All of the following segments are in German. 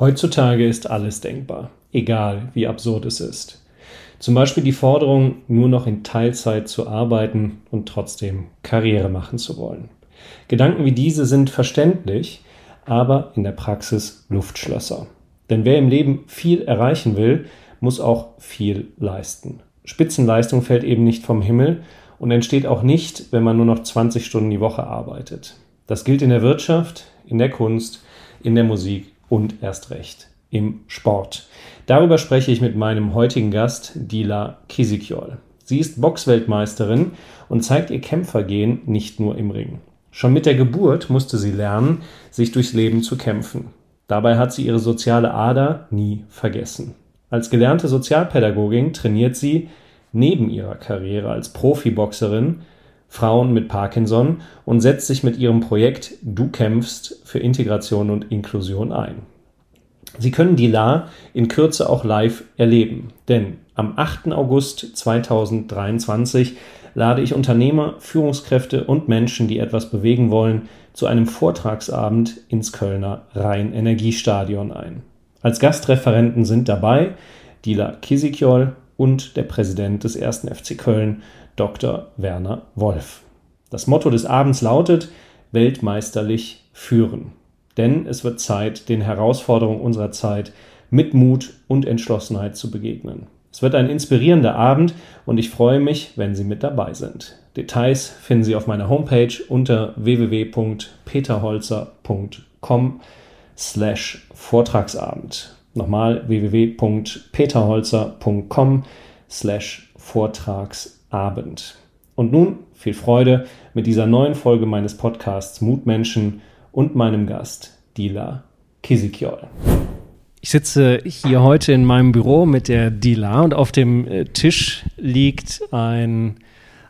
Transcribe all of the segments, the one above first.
Heutzutage ist alles denkbar, egal wie absurd es ist. Zum Beispiel die Forderung, nur noch in Teilzeit zu arbeiten und trotzdem Karriere machen zu wollen. Gedanken wie diese sind verständlich, aber in der Praxis Luftschlösser. Denn wer im Leben viel erreichen will, muss auch viel leisten. Spitzenleistung fällt eben nicht vom Himmel und entsteht auch nicht, wenn man nur noch 20 Stunden die Woche arbeitet. Das gilt in der Wirtschaft, in der Kunst, in der Musik und erst recht im Sport. Darüber spreche ich mit meinem heutigen Gast, Dila Kisikiol. Sie ist Boxweltmeisterin und zeigt ihr Kämpfergehen nicht nur im Ring. Schon mit der Geburt musste sie lernen, sich durchs Leben zu kämpfen. Dabei hat sie ihre soziale Ader nie vergessen. Als gelernte Sozialpädagogin trainiert sie neben ihrer Karriere als Profiboxerin Frauen mit Parkinson und setzt sich mit ihrem Projekt Du kämpfst für Integration und Inklusion ein. Sie können die La in Kürze auch live erleben, denn am 8. August 2023 lade ich Unternehmer, Führungskräfte und Menschen, die etwas bewegen wollen, zu einem Vortragsabend ins Kölner Rhein-Energiestadion ein. Als Gastreferenten sind dabei Dila Kisikjol und der Präsident des 1. FC Köln, Dr. Werner Wolf. Das Motto des Abends lautet Weltmeisterlich führen. Denn es wird Zeit, den Herausforderungen unserer Zeit mit Mut und Entschlossenheit zu begegnen. Es wird ein inspirierender Abend und ich freue mich, wenn Sie mit dabei sind. Details finden Sie auf meiner Homepage unter www.peterholzer.com slash Vortragsabend. Nochmal www.peterholzer.com slash Vortragsabend. Und nun viel Freude mit dieser neuen Folge meines Podcasts Mutmenschen und meinem Gast Dila Kisikjol. Ich sitze hier heute in meinem Büro mit der Dila und auf dem äh, Tisch liegt ein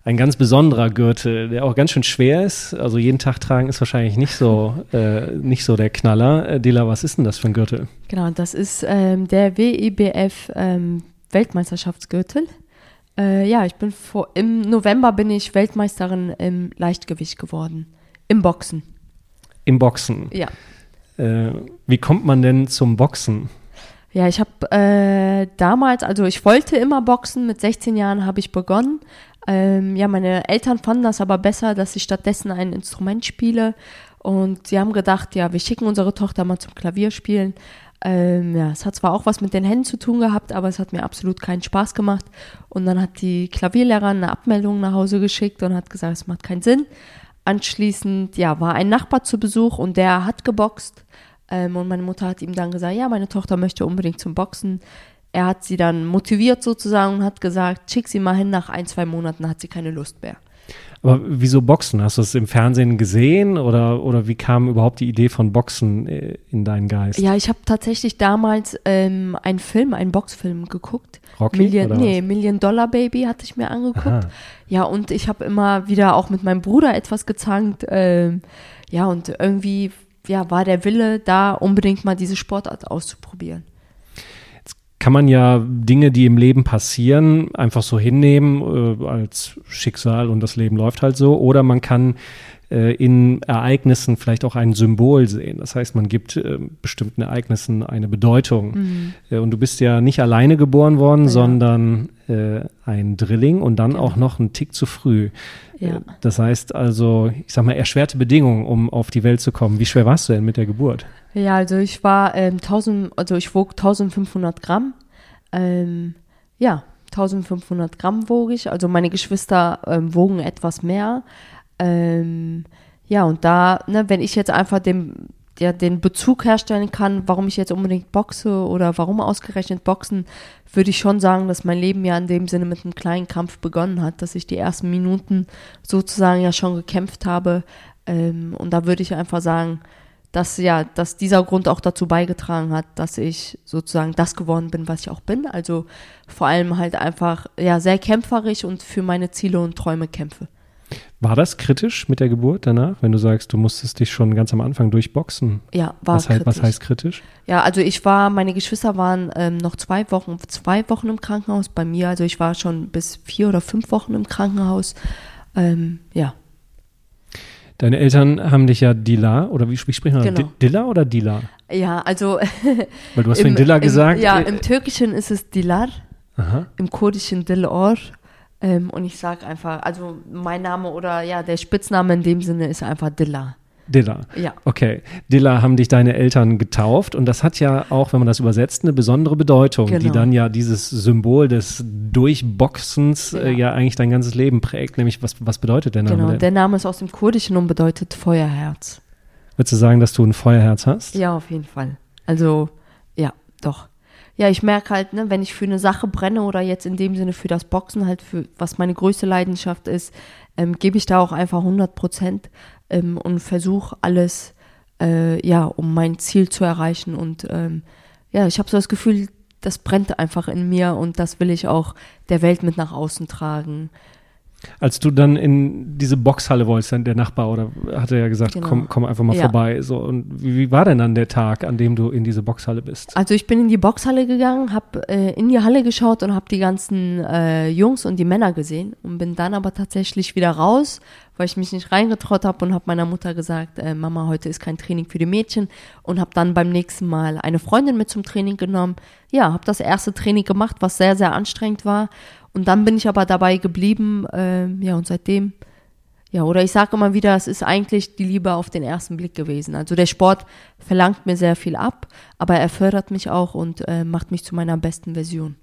ein ganz besonderer Gürtel, der auch ganz schön schwer ist. Also jeden Tag tragen ist wahrscheinlich nicht so, äh, nicht so der Knaller. Äh, Dela, was ist denn das für ein Gürtel? Genau, das ist ähm, der WIBF ähm, Weltmeisterschaftsgürtel. Äh, ja, ich bin vor, im November bin ich Weltmeisterin im Leichtgewicht geworden. Im Boxen. Im Boxen? Ja. Äh, wie kommt man denn zum Boxen? Ja, ich habe äh, damals, also ich wollte immer boxen, mit 16 Jahren habe ich begonnen, ähm, ja, meine Eltern fanden das aber besser, dass ich stattdessen ein Instrument spiele. Und sie haben gedacht, ja, wir schicken unsere Tochter mal zum Klavierspielen. Ähm, ja, es hat zwar auch was mit den Händen zu tun gehabt, aber es hat mir absolut keinen Spaß gemacht. Und dann hat die Klavierlehrerin eine Abmeldung nach Hause geschickt und hat gesagt, es macht keinen Sinn. Anschließend, ja, war ein Nachbar zu Besuch und der hat geboxt. Ähm, und meine Mutter hat ihm dann gesagt, ja, meine Tochter möchte unbedingt zum Boxen er hat sie dann motiviert sozusagen und hat gesagt, schick sie mal hin, nach ein, zwei Monaten hat sie keine Lust mehr. Aber wieso Boxen? Hast du es im Fernsehen gesehen oder, oder wie kam überhaupt die Idee von Boxen äh, in deinen Geist? Ja, ich habe tatsächlich damals ähm, einen Film, einen Boxfilm geguckt. Rocky? Million, nee, Million Dollar Baby hatte ich mir angeguckt. Aha. Ja, und ich habe immer wieder auch mit meinem Bruder etwas gezankt. Ähm, ja, und irgendwie ja, war der Wille da, unbedingt mal diese Sportart auszuprobieren kann man ja Dinge, die im Leben passieren, einfach so hinnehmen äh, als Schicksal und das Leben läuft halt so. Oder man kann äh, in Ereignissen vielleicht auch ein Symbol sehen. Das heißt, man gibt äh, bestimmten Ereignissen eine Bedeutung. Mhm. Äh, und du bist ja nicht alleine geboren worden, ja. sondern äh, ein Drilling und dann ja. auch noch einen Tick zu früh. Ja. Das heißt also, ich sag mal, erschwerte Bedingungen, um auf die Welt zu kommen. Wie schwer warst du denn mit der Geburt? Ja, also ich war ähm, 1000, also ich wog 1500 Gramm. Ähm, ja, 1500 Gramm wog ich. Also meine Geschwister ähm, wogen etwas mehr. Ähm, ja, und da, ne, wenn ich jetzt einfach den, ja, den Bezug herstellen kann, warum ich jetzt unbedingt boxe oder warum ausgerechnet boxen, würde ich schon sagen, dass mein Leben ja in dem Sinne mit einem kleinen Kampf begonnen hat, dass ich die ersten Minuten sozusagen ja schon gekämpft habe. Ähm, und da würde ich einfach sagen, dass ja, dass dieser Grund auch dazu beigetragen hat, dass ich sozusagen das geworden bin, was ich auch bin. Also vor allem halt einfach ja sehr kämpferisch und für meine Ziele und Träume kämpfe. War das kritisch mit der Geburt danach, wenn du sagst, du musstest dich schon ganz am Anfang durchboxen? Ja, war was, kritisch. was heißt kritisch? Ja, also ich war, meine Geschwister waren ähm, noch zwei Wochen, zwei Wochen im Krankenhaus bei mir. Also ich war schon bis vier oder fünf Wochen im Krankenhaus. Ähm, ja. Deine Eltern haben dich ja Dila, oder wie, wie spricht man Genau. Dilla oder Dila? Ja, also Weil du hast im, vorhin Dilla im, gesagt. Ja, Äh, im Türkischen ist es Dilar, Aha. im Kurdischen Dilor. Ähm, und ich sage einfach, also mein Name oder ja, der Spitzname in dem Sinne ist einfach Dilla. Dilla. Ja. Okay. Dilla haben dich deine Eltern getauft und das hat ja auch, wenn man das übersetzt, eine besondere Bedeutung, die Genau. dann ja dieses Symbol des Durchboxens äh, Ja. ja eigentlich dein ganzes Leben prägt. Nämlich, was, was bedeutet der Name Genau, denn? der Name ist aus dem Kurdischen und bedeutet Feuerherz. Würdest du sagen, dass du ein Feuerherz hast? Ja, auf jeden Fall. Also, ja, doch. Ja, ich merke halt, ne, wenn ich für eine Sache brenne oder jetzt in dem Sinne für das Boxen halt, für was meine größte Leidenschaft ist, ähm, gebe ich da auch einfach 100 Prozent ähm, und versuche alles, äh, ja, um mein Ziel zu erreichen. Und ähm, ja, ich habe so das Gefühl, das brennt einfach in mir und das will ich auch der Welt mit nach außen tragen. Als du dann in diese Boxhalle wolltest, dann der Nachbar oder hat er ja gesagt, Genau. komm, komm einfach mal Ja. vorbei. So und wie, wie war denn dann der Tag, an dem du in diese Boxhalle bist? Also ich bin in die Boxhalle gegangen, habe äh, in die Halle geschaut und habe die ganzen äh, Jungs und die Männer gesehen und bin dann aber tatsächlich wieder raus, weil ich mich nicht reingetraut habe und habe meiner Mutter gesagt, äh, Mama, heute ist kein Training für die Mädchen und habe dann beim nächsten Mal eine Freundin mit zum Training genommen. Ja, habe das erste Training gemacht, was sehr, sehr anstrengend war und dann bin ich aber dabei geblieben, äh, ja und seitdem ja, oder ich sage immer wieder, es ist eigentlich die Liebe auf den ersten Blick gewesen. Also der Sport verlangt mir sehr viel ab, aber er fördert mich auch und äh, macht mich zu meiner besten Version.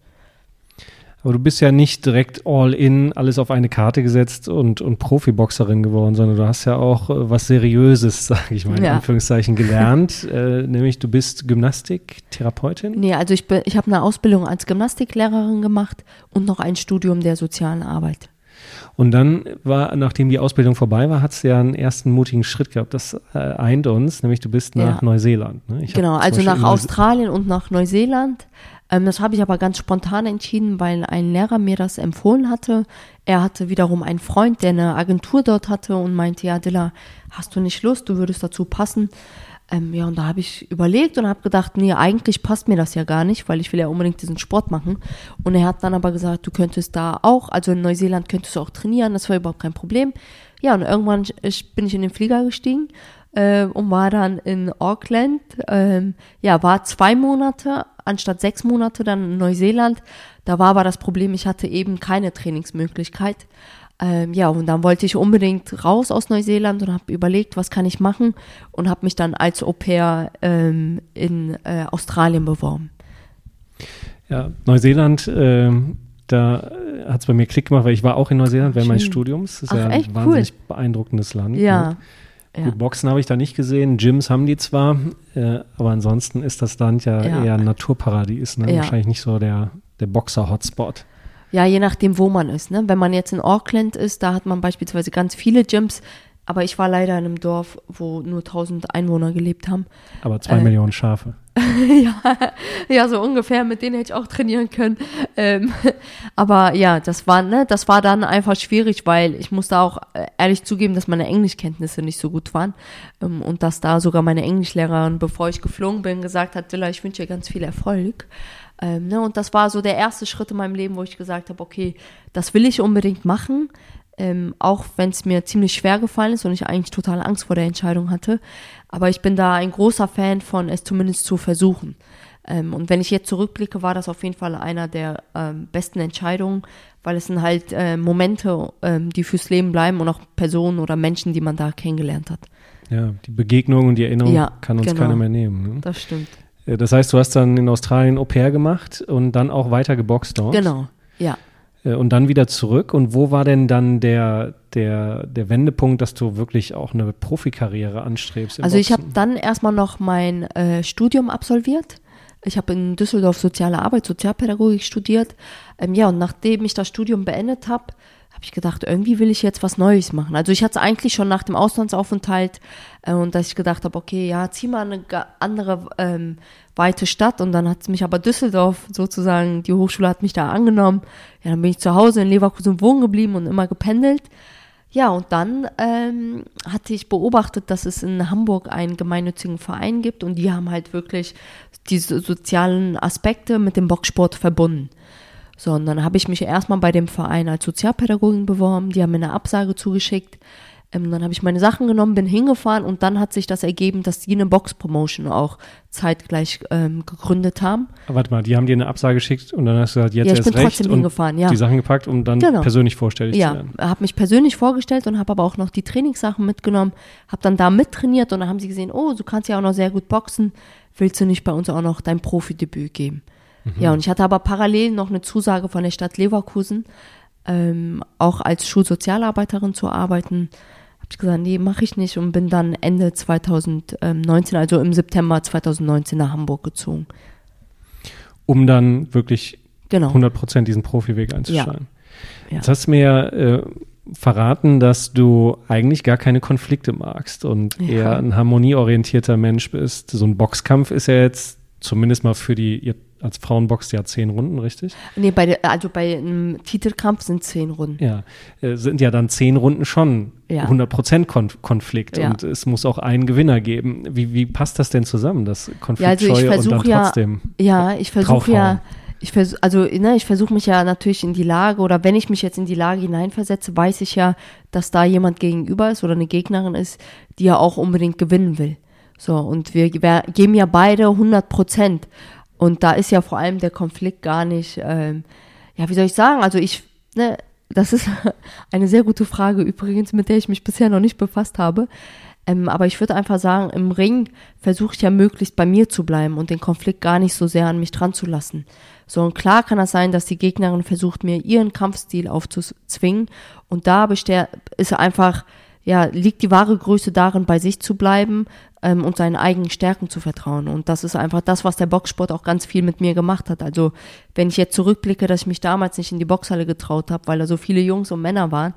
Aber du bist ja nicht direkt all in, alles auf eine Karte gesetzt und, und Profiboxerin geworden, sondern du hast ja auch äh, was Seriöses, sage ich mal in Ja. Anführungszeichen, gelernt. äh, nämlich du bist Gymnastiktherapeutin. Nee, also ich, bin, ich habe eine Ausbildung als Gymnastiklehrerin gemacht und noch ein Studium der sozialen Arbeit. Und dann war, nachdem die Ausbildung vorbei war, hat du ja einen ersten mutigen Schritt gehabt. Das äh, eint uns, nämlich du bist nach Ja. Neuseeland. Ne? Genau, also nach Australien und nach Neuseeland. Ähm, das habe ich aber ganz spontan entschieden, weil ein Lehrer mir das empfohlen hatte. Er hatte wiederum einen Freund, der eine Agentur dort hatte und meinte, ja, Dilla, hast du nicht Lust, du würdest dazu passen. Ähm, ja, und da habe ich überlegt und habe gedacht, nee, eigentlich passt mir das ja gar nicht, weil ich will ja unbedingt diesen Sport machen. Und er hat dann aber gesagt, du könntest da auch, also in Neuseeland könntest du auch trainieren, das war überhaupt kein Problem. Ja, und irgendwann bin ich in den Flieger gestiegen äh, und war dann in Auckland. Ähm, ja, war zwei Monate anstatt sechs Monate dann in Neuseeland. Da war aber das Problem, ich hatte eben keine Trainingsmöglichkeit. Ähm, ja, und dann wollte ich unbedingt raus aus Neuseeland und habe überlegt, was kann ich machen und habe mich dann als Au pair ähm, in äh, Australien beworben. Ja, Neuseeland, ähm, da hat es bei mir Klick gemacht, weil ich war auch in Neuseeland während meines. Studiums. Das ist Ach, ja echt ein cool. wahnsinnig beeindruckendes Land. Ja. Ne? Ja. Gut, Boxen habe ich da nicht gesehen, Gyms haben die zwar, äh, aber ansonsten ist das Land ja, Ja. eher ein Naturparadies, ne? Wahrscheinlich nicht so der, der Boxer-Hotspot. Ja, je nachdem, wo man ist. Ne? Wenn man jetzt in Auckland ist, da hat man beispielsweise ganz viele Gyms. Aber ich war leider in einem Dorf, wo nur 1000 Einwohner gelebt haben. Aber zwei Äh. Millionen Schafe. ja, ja, so ungefähr. Mit denen hätte ich auch trainieren können. Ähm, aber ja, das war, ne, das war dann einfach schwierig, weil ich musste auch äh, ehrlich zugeben, dass meine Englischkenntnisse nicht so gut waren. Ähm, und dass da sogar meine Englischlehrerin, bevor ich geflogen bin, gesagt hat, Dilla, ich wünsche dir ganz viel Erfolg. Ähm, ne, und das war so der erste Schritt in meinem Leben, wo ich gesagt habe, okay, das will ich unbedingt machen. Ähm, auch wenn es mir ziemlich schwer gefallen ist und ich eigentlich total Angst vor der Entscheidung hatte. Aber ich bin da ein großer Fan von, es zumindest zu versuchen. Ähm, und wenn ich jetzt zurückblicke, war das auf jeden Fall einer der ähm, besten Entscheidungen, weil es sind halt äh, Momente, ähm, die fürs Leben bleiben und auch Personen oder Menschen, die man da kennengelernt hat. Ja, die Begegnung und die Erinnerung Ja, kann uns genau. keiner mehr nehmen. Ne? Das stimmt. Äh, Das heißt, du hast dann in Australien Au pair gemacht und dann auch weiter geboxt dort. Genau, ja. Äh, Und dann wieder zurück. Und wo war denn dann der, der, der Wendepunkt, dass du wirklich auch eine Profikarriere anstrebst? Also ich habe Boxen? dann erstmal noch mein äh, Studium absolviert. Ich habe in Düsseldorf soziale Arbeit, Sozialpädagogik studiert. Ähm, ja, und nachdem ich das Studium beendet habe, habe ich gedacht, irgendwie will ich jetzt was Neues machen. Also ich hatte eigentlich schon nach dem Auslandsaufenthalt äh, und dass ich gedacht habe, okay, ja, zieh mal eine andere ähm, weite Stadt und dann hat mich aber Düsseldorf sozusagen, die Hochschule hat mich da angenommen. Ja, dann bin ich zu Hause in Leverkusen wohnen geblieben und immer gependelt. Ja, und dann ähm, hatte ich beobachtet, dass es in Hamburg einen gemeinnützigen Verein gibt und die haben halt wirklich diese sozialen Aspekte mit dem Boxsport verbunden. So, und dann habe ich mich erstmal bei dem Verein als Sozialpädagogin beworben, die haben mir eine Absage zugeschickt. Ähm, dann habe ich meine Sachen genommen, bin hingefahren und dann hat sich das ergeben, dass die eine Box-Promotion auch zeitgleich ähm, gegründet haben. Warte mal, die haben dir eine Absage geschickt und dann hast du gesagt, jetzt ja, ich erst bin recht trotzdem hingefahren, ja. die Sachen gepackt, um dann Genau. persönlich vorstellig zu Ja, werden. habe mich persönlich vorgestellt und habe aber auch noch die Trainingssachen mitgenommen, habe dann da mittrainiert und dann haben sie gesehen, oh, du kannst ja auch noch sehr gut boxen, willst du nicht bei uns auch noch dein Profidebüt geben? Ja, und ich hatte aber parallel noch eine Zusage von der Stadt Leverkusen, ähm, auch als Schulsozialarbeiterin zu arbeiten. Habe ich gesagt, nee, mache ich nicht und bin dann Ende 2019, also im September 2019 nach Hamburg gezogen. Um dann wirklich Genau. 100% diesen Profiweg einzuschlagen. Ja. Jetzt hast du mir äh, verraten, dass du eigentlich gar keine Konflikte magst und Ja. eher ein harmonieorientierter Mensch bist. So ein Boxkampf ist ja jetzt zumindest mal für die, als Frauen boxt ja zehn Runden, richtig? Nee, bei also bei einem Titelkampf sind zehn Runden. Ja, äh, sind ja dann zehn Runden schon Ja. 100% Konf Konflikt Ja. und es muss auch einen Gewinner geben. Wie, wie passt das denn zusammen, das Ja, also ich Konfliktscheue und dann versuche ja, trotzdem? ja, ich versuche ja, ich versuche, also ne, ich versuche mich ja natürlich in die Lage oder wenn ich mich jetzt in die Lage hineinversetze, weiß ich ja, dass da jemand gegenüber ist oder eine Gegnerin ist, die ja auch unbedingt gewinnen will. So und wir, wir geben ja beide 100 Prozent und da ist ja vor allem der Konflikt gar nicht, ähm, ja, wie soll ich sagen? Also ich, ne, das ist eine sehr gute Frage übrigens, mit der ich mich bisher noch nicht befasst habe. Ähm, aber ich würde einfach sagen, im Ring versuche ich ja möglichst bei mir zu bleiben und den Konflikt gar nicht so sehr an mich dran zu lassen. So, und klar kann das sein, dass die Gegnerin versucht, mir ihren Kampfstil aufzuzwingen. Und da ist einfach, ja, liegt die wahre Größe darin, bei sich zu bleiben ähm, und seinen eigenen Stärken zu vertrauen. Und das ist einfach das, was der Boxsport auch ganz viel mit mir gemacht hat. Also, wenn ich jetzt zurückblicke, dass ich mich damals nicht in die Boxhalle getraut habe, weil da so viele Jungs und Männer waren,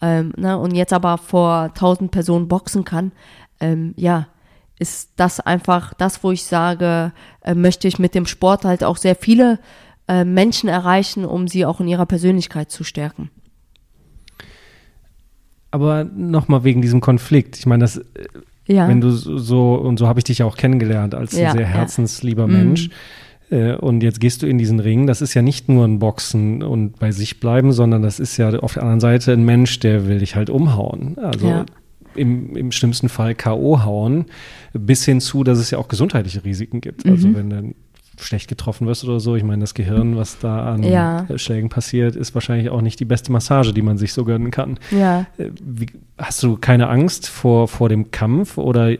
ähm, ne, und jetzt aber vor tausend Personen boxen kann, ähm, ja, ist das einfach das, wo ich sage, äh, möchte ich mit dem Sport halt auch sehr viele äh, Menschen erreichen, um sie auch in ihrer Persönlichkeit zu stärken. Aber nochmal wegen diesem Konflikt. Ich meine, das, äh, Ja. wenn du so, und so habe ich dich ja auch kennengelernt als Ja, ein sehr ja. herzenslieber Mhm. Mensch. Äh, Und jetzt gehst du in diesen Ring. Das ist ja nicht nur ein Boxen und bei sich bleiben, sondern das ist ja auf der anderen Seite ein Mensch, der will dich halt umhauen. Also Ja. im, im schlimmsten Fall K.O. hauen, bis hin zu, dass es ja auch gesundheitliche Risiken gibt. Also Mhm. wenn du schlecht getroffen wirst oder so, ich meine, das Gehirn, was da an Ja. Schlägen passiert, ist wahrscheinlich auch nicht die beste Massage, die man sich so gönnen kann. Ja. Äh, Wie, hast du keine Angst vor, vor dem Kampf oder äh,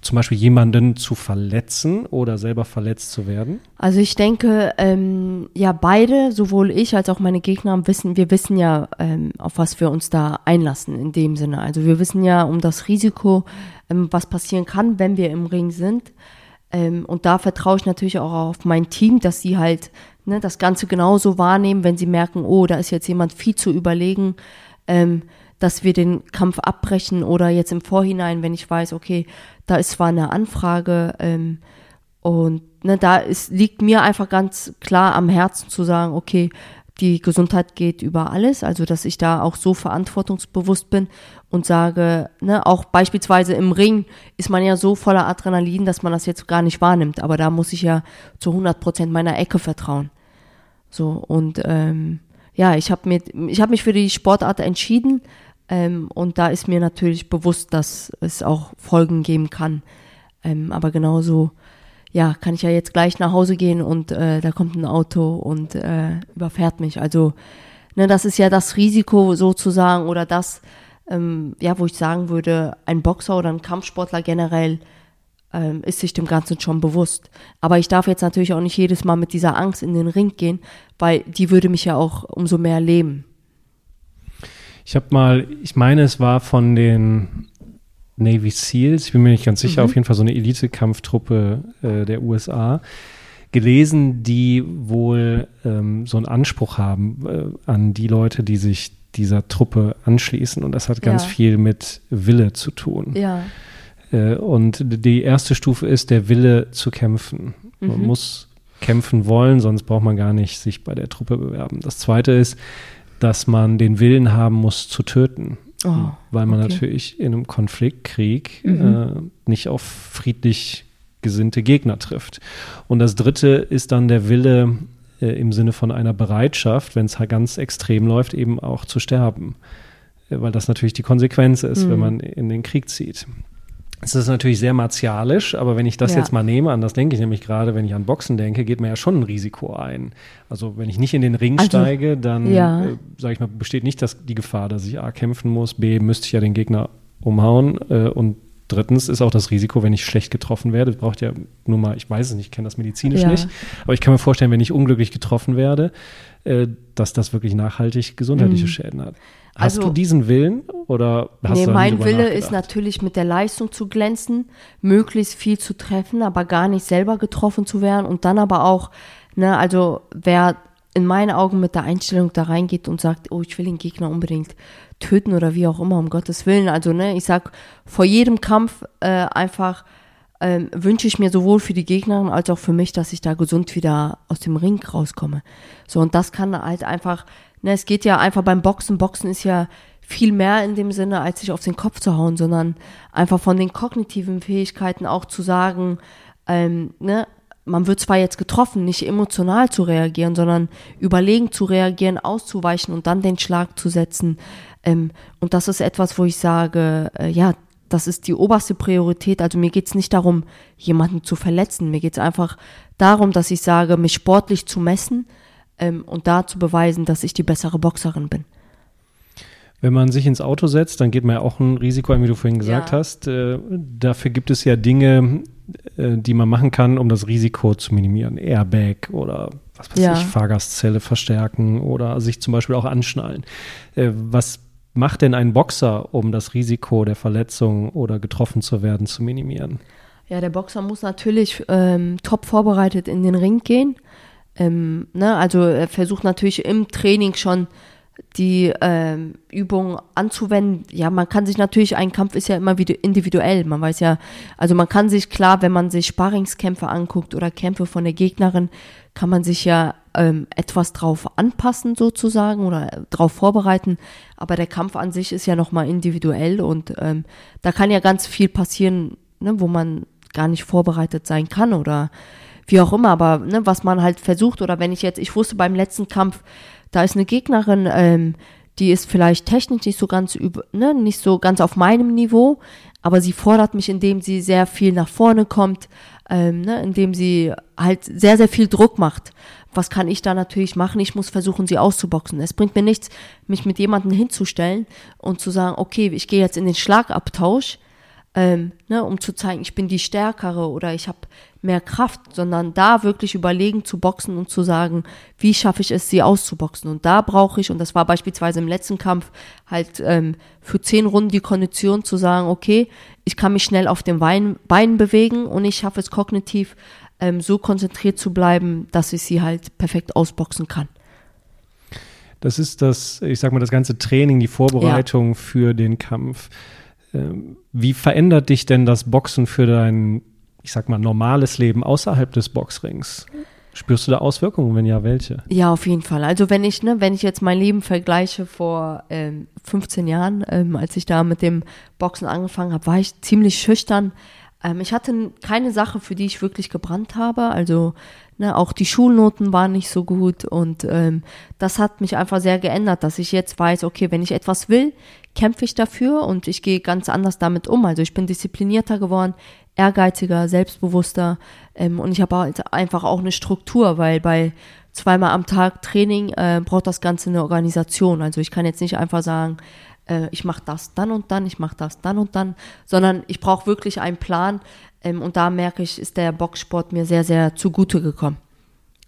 zum Beispiel jemanden zu verletzen oder selber verletzt zu werden? Also ich denke, ähm, ja, beide, sowohl ich als auch meine Gegner wissen, wir wissen ja, ähm, auf was wir uns da einlassen in dem Sinne. Also wir wissen ja um das Risiko, ähm, was passieren kann, wenn wir im Ring sind. Ähm, und da vertraue ich natürlich auch auf mein Team, dass sie halt ne, das Ganze genauso wahrnehmen, wenn sie merken, oh, da ist jetzt jemand viel zu überlegen, ähm, dass wir den Kampf abbrechen oder jetzt im Vorhinein, wenn ich weiß, okay, da ist zwar eine Anfrage, ähm, und ne, da ist, liegt mir einfach ganz klar am Herzen zu sagen, okay, die Gesundheit geht über alles, also dass ich da auch so verantwortungsbewusst bin und sage, ne, auch beispielsweise im Ring ist man ja so voller Adrenalin, dass man das jetzt gar nicht wahrnimmt, aber da muss ich ja zu 100 Prozent meiner Ecke vertrauen. So und ähm, ja, ich habe mir, ich mich für die Sportart entschieden ähm, und da ist mir natürlich bewusst, dass es auch Folgen geben kann. Ähm, aber genauso, ja, kann ich ja jetzt gleich nach Hause gehen und äh, da kommt ein Auto und äh, überfährt mich. Also, ne, das ist ja das Risiko sozusagen oder das, ähm, ja, wo ich sagen würde, ein Boxer oder ein Kampfsportler generell ähm, ist sich dem Ganzen schon bewusst. Aber ich darf jetzt natürlich auch nicht jedes Mal mit dieser Angst in den Ring gehen, weil die würde mich ja auch umso mehr lähmen. Ich habe mal, ich meine, es war von den Navy SEALs, ich bin mir nicht ganz sicher, Mhm. auf jeden Fall so eine Elite-Kampftruppe äh, der USA, gelesen, die wohl ähm, so einen Anspruch haben äh, an die Leute, die sich dieser Truppe anschließen. Und das hat ganz Ja. viel mit Wille zu tun. Ja, Äh, und die erste Stufe ist der Wille zu kämpfen. Man Mhm. muss kämpfen wollen, sonst braucht man gar nicht sich bei der Truppe bewerben. Das zweite ist, dass man den Willen haben muss zu töten. Oh, weil man okay. natürlich in einem Konfliktkrieg Mhm. äh, nicht auf friedlich gesinnte Gegner trifft. Und das dritte ist dann der Wille äh, im Sinne von einer Bereitschaft, wenn es halt ganz extrem läuft, eben auch zu sterben. weil das natürlich die Konsequenz ist, mhm. wenn man in den Krieg zieht. Es ist natürlich sehr martialisch, aber wenn ich das ja. jetzt mal nehme, an das denke ich nämlich gerade, wenn ich an Boxen denke, geht man ja schon ein Risiko ein. Also wenn ich nicht in den Ring also, steige, dann, ja. äh, sage ich mal, besteht nicht das, die Gefahr, dass ich A kämpfen muss, B müsste ich ja den Gegner umhauen äh, und drittens ist auch das Risiko, wenn ich schlecht getroffen werde, braucht ja nur mal, ich weiß es nicht, ich kenne das medizinisch ja. nicht, aber ich kann mir vorstellen, wenn ich unglücklich getroffen werde, äh, dass das wirklich nachhaltig gesundheitliche mhm. Schäden hat. Hast also, du diesen Willen oder hast nee, du mein Wille ist natürlich mit der Leistung zu glänzen, möglichst viel zu treffen, aber gar nicht selber getroffen zu werden und dann aber auch, ne, also wer in meinen Augen mit der Einstellung da reingeht und sagt, oh, ich will den Gegner unbedingt töten oder wie auch immer, um Gottes Willen. Also, ne, ich sag, vor jedem Kampf äh, einfach ähm, wünsche ich mir sowohl für die Gegnerin als auch für mich, dass ich da gesund wieder aus dem Ring rauskomme. So, und das kann halt einfach Ne, es geht ja einfach beim Boxen. Boxen ist ja viel mehr in dem Sinne, als sich auf den Kopf zu hauen, sondern einfach von den kognitiven Fähigkeiten auch zu sagen, ähm, ne, man wird zwar jetzt getroffen, nicht emotional zu reagieren, sondern überlegen zu reagieren, auszuweichen und dann den Schlag zu setzen. Ähm, und das ist etwas, wo ich sage, äh, ja, das ist die oberste Priorität. Also mir geht es nicht darum, jemanden zu verletzen. Mir geht es einfach darum, dass ich sage, mich sportlich zu messen, ähm, und da zu beweisen, dass ich die bessere Boxerin bin. Wenn man sich ins Auto setzt, dann geht man ja auch ein Risiko ein, wie du vorhin gesagt ja. hast. Äh, dafür gibt es ja Dinge, äh, die man machen kann, um das Risiko zu minimieren. Airbag oder was weiß ja. ich, Fahrgastzelle verstärken oder sich zum Beispiel auch anschnallen. Äh, was macht denn ein Boxer, um das Risiko der Verletzung oder getroffen zu werden zu minimieren? Ja, der Boxer muss natürlich ähm, top vorbereitet in den Ring gehen. Ähm, ne, also er versucht natürlich im Training schon die ähm, Übung anzuwenden. Ja, man kann sich natürlich, ein Kampf ist ja immer wieder individuell. Man weiß ja, also man kann sich klar, wenn man sich Sparringskämpfe anguckt oder Kämpfe von der Gegnerin, kann man sich ja ähm, etwas drauf anpassen sozusagen oder drauf vorbereiten. Aber der Kampf an sich ist ja nochmal individuell und ähm, da kann ja ganz viel passieren, ne, wo man gar nicht vorbereitet sein kann oder wie auch immer, aber ne, was man halt versucht, oder wenn ich jetzt, ich wusste beim letzten Kampf, da ist eine Gegnerin, ähm, die ist vielleicht technisch nicht so ganz über, ne, nicht so ganz auf meinem Niveau, aber sie fordert mich, indem sie sehr viel nach vorne kommt, ähm, ne, indem sie halt sehr, sehr viel Druck macht. Was kann ich da natürlich machen? Ich muss versuchen, sie auszuboxen. Es bringt mir nichts, mich mit jemandem hinzustellen und zu sagen, okay, ich gehe jetzt in den Schlagabtausch, ähm, ne, um zu zeigen, ich bin die Stärkere oder ich habe mehr Kraft, sondern da wirklich überlegen zu boxen und zu sagen, wie schaffe ich es, sie auszuboxen. Und da brauche ich, und das war beispielsweise im letzten Kampf, halt ähm, für zehn Runden die Kondition zu sagen, okay, ich kann mich schnell auf den Beinen, Beinen bewegen und ich schaffe es kognitiv ähm, so konzentriert zu bleiben, dass ich sie halt perfekt ausboxen kann. Das ist das, ich sag mal, das ganze Training, die Vorbereitung ja. für den Kampf. Ähm, wie verändert dich denn das Boxen für dein, ich sag mal, normales Leben außerhalb des Boxrings? Spürst du da Auswirkungen? Wenn ja, welche? Ja, auf jeden Fall. Also wenn ich, ne, wenn ich jetzt mein Leben vergleiche vor ähm, 15 Jahren, ähm, als ich da mit dem Boxen angefangen habe, war ich ziemlich schüchtern. Ähm, ich hatte keine Sache, für die ich wirklich gebrannt habe. Also ne, auch die Schulnoten waren nicht so gut und ähm, das hat mich einfach sehr geändert, dass ich jetzt weiß, okay, wenn ich etwas will, kämpfe ich dafür und ich gehe ganz anders damit um. Also ich bin disziplinierter geworden, ehrgeiziger, selbstbewusster ähm, und ich habe halt einfach auch eine Struktur, weil bei zweimal am Tag Training äh, braucht das Ganze eine Organisation. Also ich kann jetzt nicht einfach sagen, äh, ich mache das dann und dann, ich mache das dann und dann, sondern ich brauche wirklich einen Plan ähm, und da merke ich, ist der Boxsport mir sehr, sehr zugute gekommen.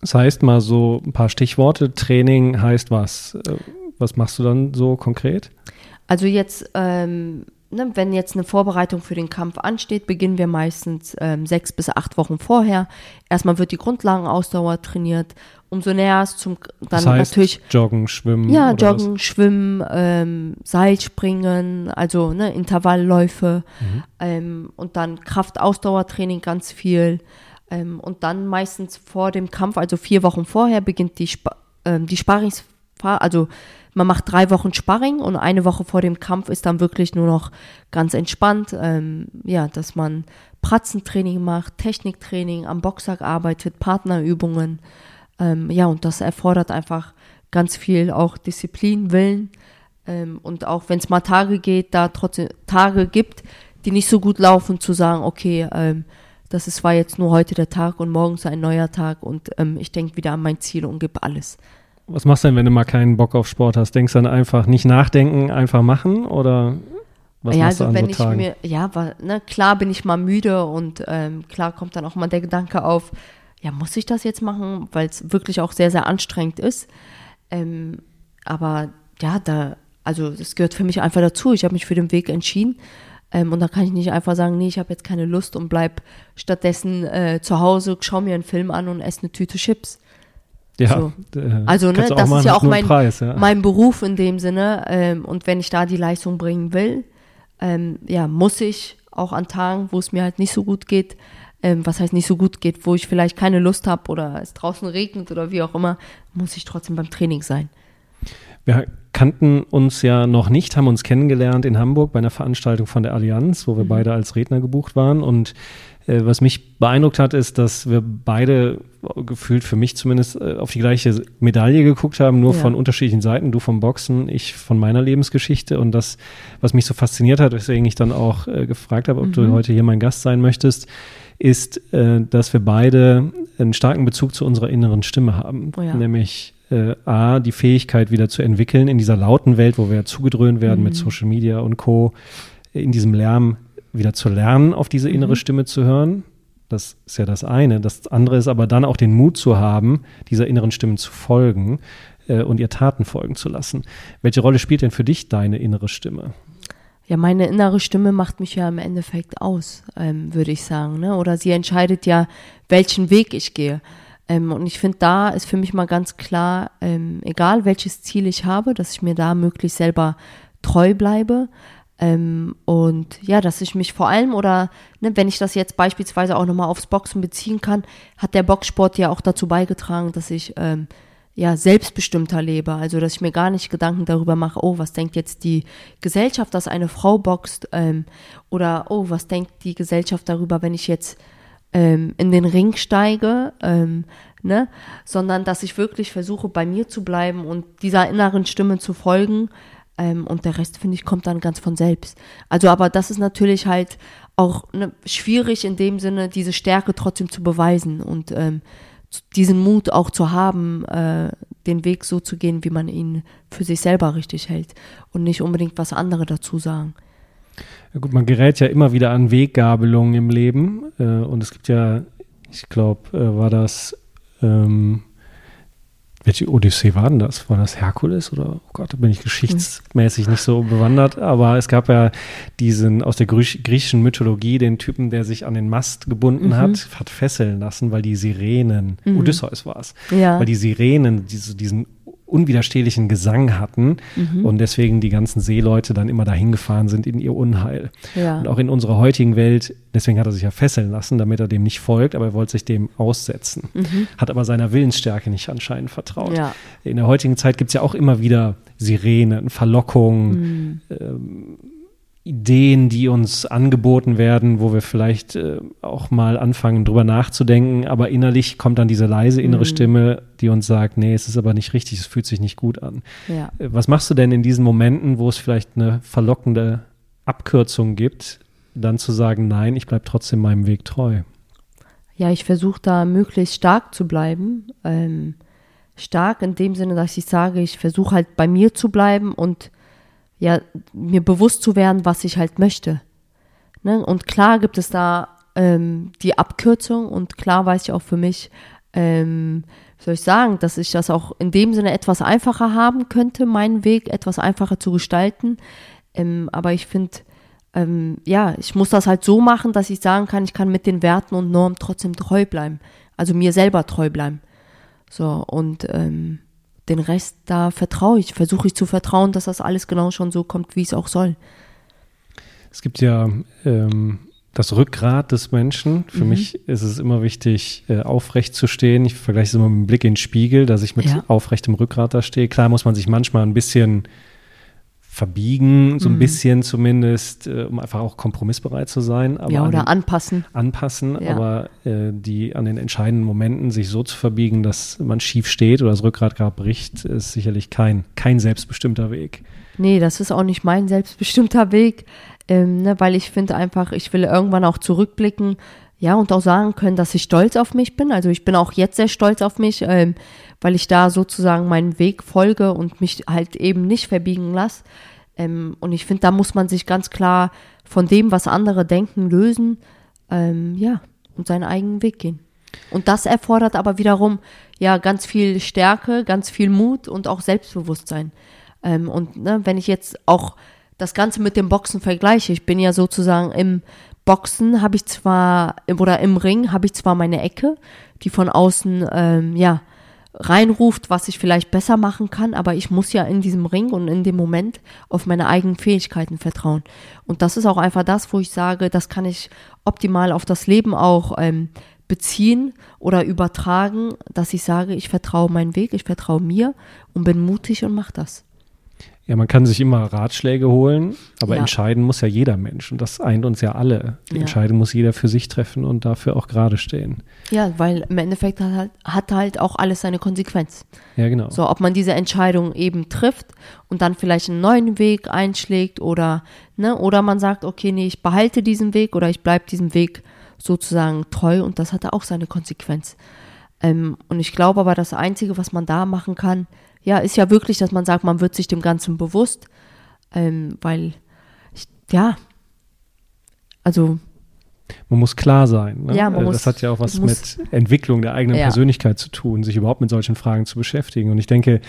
Das heißt mal so ein paar Stichworte. Training heißt was? Äh, was machst du dann so konkret? Also jetzt, ähm, ne, wenn jetzt eine Vorbereitung für den Kampf ansteht, beginnen wir meistens ähm, sechs bis acht Wochen vorher. Erstmal wird die Grundlagenausdauer trainiert. Umso näher es zum dann das heißt, natürlich Joggen, Schwimmen. Ja, Joggen, was? Schwimmen, ähm, Seilspringen, also ne, Intervallläufe mhm. ähm, und dann Kraftausdauertraining ganz viel. Ähm, und dann meistens vor dem Kampf, also vier Wochen vorher, beginnt die, Sp ähm, die Sparringsphase, also man macht drei Wochen Sparring und eine Woche vor dem Kampf ist dann wirklich nur noch ganz entspannt, ähm, ja, dass man Pratzentraining macht, Techniktraining, am Boxsack arbeitet, Partnerübungen, ähm, ja, und das erfordert einfach ganz viel auch Disziplin, Willen, Ähm, und auch wenn es mal Tage geht, da trotzdem Tage gibt, die nicht so gut laufen, zu sagen, okay, ähm, das ist, war jetzt nur heute der Tag und morgen ist ein neuer Tag und ähm, ich denke wieder an mein Ziel und gebe alles. Was machst du denn, wenn du mal keinen Bock auf Sport hast? Denkst du dann einfach nicht nachdenken, einfach machen oder was ja, machst also du an wenn so ich Tagen? mir, ja, weil, ne, klar bin ich mal müde und ähm, klar kommt dann auch mal der Gedanke auf, ja, muss ich das jetzt machen, weil es wirklich auch sehr, sehr anstrengend ist. Ähm, aber ja, da, also das gehört für mich einfach dazu. Ich habe mich für den Weg entschieden. Ähm, und da kann ich nicht einfach sagen, nee, ich habe jetzt keine Lust und bleib stattdessen äh, zu Hause, schau mir einen Film an und esse eine Tüte Chips. ja, so. äh, Also, ne, das machen, ist ja auch mein, Preis, ja. mein Beruf in dem Sinne. Ähm, und wenn ich da die Leistung bringen will, ähm, ja, muss ich auch an Tagen, wo es mir halt nicht so gut geht, ähm, was heißt nicht so gut geht, wo ich vielleicht keine Lust habe oder es draußen regnet oder wie auch immer, muss ich trotzdem beim Training sein. Wir kannten uns ja noch nicht, haben uns kennengelernt in Hamburg bei einer Veranstaltung von der Allianz, wo wir Mhm. beide als Redner gebucht waren. Und äh, was mich beeindruckt hat, ist, dass wir beide gefühlt für mich zumindest äh, auf die gleiche Medaille geguckt haben, nur Ja. von unterschiedlichen Seiten. Du vom Boxen, ich von meiner Lebensgeschichte. Und das, was mich so fasziniert hat, weswegen ich dann auch äh, gefragt habe, ob du Mhm. heute hier mein Gast sein möchtest, ist, äh, dass wir beide einen starken Bezug zu unserer inneren Stimme haben. Oh ja. Nämlich äh, A, die Fähigkeit wieder zu entwickeln in dieser lauten Welt, wo wir zugedröhnt werden Mhm. mit Social Media und Co., in diesem Lärm wieder zu lernen, auf diese innere Mhm. Stimme zu hören. Das ist ja das eine. Das andere ist aber dann auch den Mut zu haben, dieser inneren Stimme zu folgen äh, und ihr Taten folgen zu lassen. Welche Rolle spielt denn für dich deine innere Stimme? Ja, meine innere Stimme macht mich ja im Endeffekt aus, ähm, würde ich sagen. Ne? Oder sie entscheidet ja, welchen Weg ich gehe. Ähm, und ich finde, da ist für mich mal ganz klar, ähm, egal welches Ziel ich habe, dass ich mir da möglichst selber treu bleibe. Ähm, und ja, dass ich mich vor allem oder ne, wenn ich das jetzt beispielsweise auch nochmal aufs Boxen beziehen kann, hat der Boxsport ja auch dazu beigetragen, dass ich ähm, ja selbstbestimmter lebe. Also dass ich mir gar nicht Gedanken darüber mache, oh, was denkt jetzt die Gesellschaft, dass eine Frau boxt, ähm, oder oh, was denkt die Gesellschaft darüber, wenn ich jetzt ähm, in den Ring steige, ähm, ne? sondern dass ich wirklich versuche, bei mir zu bleiben und dieser inneren Stimme zu folgen. Ähm, und der Rest, finde ich, kommt dann ganz von selbst. Also, aber das ist natürlich halt auch ne, schwierig in dem Sinne, diese Stärke trotzdem zu beweisen und ähm, diesen Mut auch zu haben, äh, den Weg so zu gehen, wie man ihn für sich selber richtig hält und nicht unbedingt was andere dazu sagen. Ja gut, man gerät ja immer wieder an Weggabelungen im Leben. Äh, und es gibt ja, ich glaube, äh, war das, ähm, welche Odyssee war denn das? War das Herkules oder, oh Gott, da bin ich geschichtsmäßig nicht so bewandert. Aber es gab ja diesen aus der Griech griechischen Mythologie, den Typen, der sich an den Mast gebunden Mhm. hat, hat fesseln lassen, weil die Sirenen, Mhm. Odysseus war es, Ja. weil die Sirenen diese, diesen unwiderstehlichen Gesang hatten Mhm. und deswegen die ganzen Seeleute dann immer dahin gefahren sind in ihr Unheil. ja. Und auch in unserer heutigen Welt, deswegen hat er sich ja fesseln lassen, damit er dem nicht folgt, aber er wollte sich dem aussetzen. Hat aber seiner Willensstärke nicht anscheinend vertraut. Mhm. Ja. In der heutigen Zeit gibt es ja auch immer wieder Sirenen, Verlockungen, Mhm. ähm, Ideen, die uns angeboten werden, wo wir vielleicht äh, auch mal anfangen, drüber nachzudenken, aber innerlich kommt dann diese leise innere Mhm. Stimme, die uns sagt, nee, es ist aber nicht richtig, es fühlt sich nicht gut an. ja. Äh, Was machst du denn in diesen Momenten, wo es vielleicht eine verlockende Abkürzung gibt, dann zu sagen, nein, ich bleibe trotzdem meinem Weg treu? Ja, ich versuche da möglichst stark zu bleiben. Ähm, stark in dem Sinne, dass ich sage, ich versuche halt bei mir zu bleiben und ja, mir bewusst zu werden, was ich halt möchte. Ne? Und klar gibt es da ähm, die Abkürzung und klar weiß ich auch für mich, ähm, wie soll ich sagen, dass ich das auch in dem Sinne etwas einfacher haben könnte, meinen Weg etwas einfacher zu gestalten. Ähm, aber ich finde, ähm, ja, ich muss das halt so machen, dass ich sagen kann, ich kann mit den Werten und Normen trotzdem treu bleiben. Also mir selber treu bleiben. So, und ähm, den Rest, da vertraue ich, versuche ich zu vertrauen, dass das alles genau schon so kommt, wie es auch soll. Es gibt ja ähm, das Rückgrat des Menschen. Für Mhm. mich ist es immer wichtig, äh, aufrecht zu stehen. Ich vergleiche es immer mit dem Blick in den Spiegel, dass ich mit Ja. aufrechtem Rückgrat da stehe. Klar muss man sich manchmal ein bisschen verbiegen, so ein bisschen zumindest, äh, um einfach auch kompromissbereit zu sein. Ja, oder an anpassen. Anpassen, ja. aber äh, die an den entscheidenden Momenten sich so zu verbiegen, dass man schief steht oder das Rückgrat gerade bricht, ist sicherlich kein, kein selbstbestimmter Weg. Nee, das ist auch nicht mein selbstbestimmter Weg, ähm, ne, weil ich finde einfach, ich will irgendwann auch zurückblicken, ja, und auch sagen können, dass ich stolz auf mich bin. Also ich bin auch jetzt sehr stolz auf mich, ähm, weil ich da sozusagen meinen Weg folge und mich halt eben nicht verbiegen lasse. Ähm, und ich finde, da muss man sich ganz klar von dem, was andere denken, lösen, ähm, ja, und seinen eigenen Weg gehen. Und das erfordert aber wiederum ja ganz viel Stärke, ganz viel Mut und auch Selbstbewusstsein. Ähm, und ne, wenn ich jetzt auch das Ganze mit dem Boxen vergleiche, ich bin ja sozusagen im Boxen habe ich zwar, oder im Ring habe ich zwar meine Ecke, die von außen, ähm, ja, reinruft, was ich vielleicht besser machen kann, aber ich muss ja in diesem Ring und in dem Moment auf meine eigenen Fähigkeiten vertrauen. Und das ist auch einfach das, wo ich sage, das kann ich optimal auf das Leben auch ähm, beziehen oder übertragen, dass ich sage, ich vertraue meinen Weg, ich vertraue mir und bin mutig und mache das. Ja, man kann sich immer Ratschläge holen, aber ja. entscheiden muss ja jeder Mensch und das eint uns ja alle. Die ja. Entscheidung muss jeder für sich treffen und dafür auch gerade stehen. Ja, weil im Endeffekt hat halt, hat halt auch alles seine Konsequenz. Ja, genau. So, ob man diese Entscheidung eben trifft und dann vielleicht einen neuen Weg einschlägt oder, ne, oder man sagt, okay, nee, ich behalte diesen Weg oder ich bleibe diesem Weg sozusagen treu und das hatte auch seine Konsequenz. Ähm, und ich glaube aber, das Einzige, was man da machen kann, ja, ist ja wirklich, dass man sagt, man wird sich dem Ganzen bewusst, ähm, weil, ich, ja, also. Man muss klar sein. Ne? Ja, man muss, das hat ja auch was mit Entwicklung der eigenen ja. Persönlichkeit zu tun, sich überhaupt mit solchen Fragen zu beschäftigen. Und ich denke,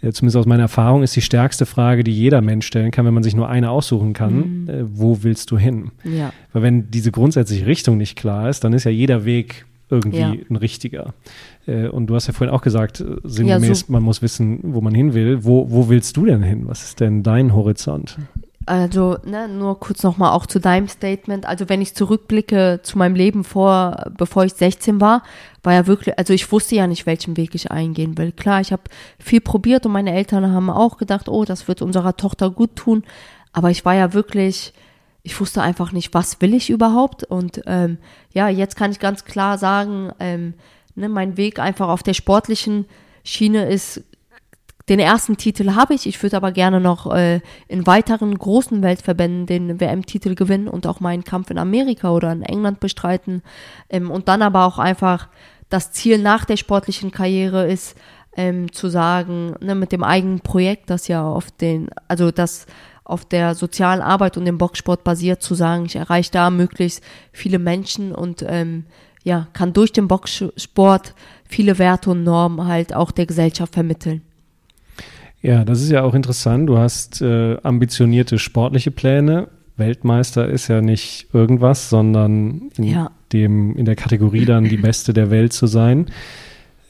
äh, zumindest aus meiner Erfahrung, ist die stärkste Frage, die jeder Mensch stellen kann, wenn man sich nur eine aussuchen kann, mhm. äh, wo willst du hin? Ja. Weil wenn diese grundsätzliche Richtung nicht klar ist, dann ist ja jeder Weg irgendwie ja. ein richtiger. Äh, und du hast ja vorhin auch gesagt, äh, sinngemäß, ja, so man muss wissen, wo man hin will. Wo, wo willst du denn hin? Was ist denn dein Horizont? Also, ne, nur kurz nochmal auch zu deinem Statement. Also, wenn ich zurückblicke zu meinem Leben vor, bevor ich 16 war, war ja wirklich, also ich wusste ja nicht, welchen Weg ich eingehen will. Klar, ich habe viel probiert und meine Eltern haben auch gedacht, oh, das wird unserer Tochter gut tun. Aber ich war ja wirklich, ich wusste einfach nicht, was will ich überhaupt. Und ähm, ja, jetzt kann ich ganz klar sagen, ähm, Ne, mein Weg einfach auf der sportlichen Schiene ist, den ersten Titel habe ich. Ich würde aber gerne noch äh, in weiteren großen Weltverbänden den WM-Titel gewinnen und auch meinen Kampf in Amerika oder in England bestreiten. Ähm, und dann aber auch einfach das Ziel nach der sportlichen Karriere ist, ähm, zu sagen, ne, mit dem eigenen Projekt, das ja auf den, also das auf der sozialen Arbeit und dem Boxsport basiert, zu sagen, ich erreiche da möglichst viele Menschen und ähm, ja, kann durch den Boxsport viele Werte und Normen halt auch der Gesellschaft vermitteln. Ja, das ist ja auch interessant. Du hast äh, ambitionierte sportliche Pläne. Weltmeister ist ja nicht irgendwas, sondern in, ja. dem, in der Kategorie dann die Beste der Welt zu sein.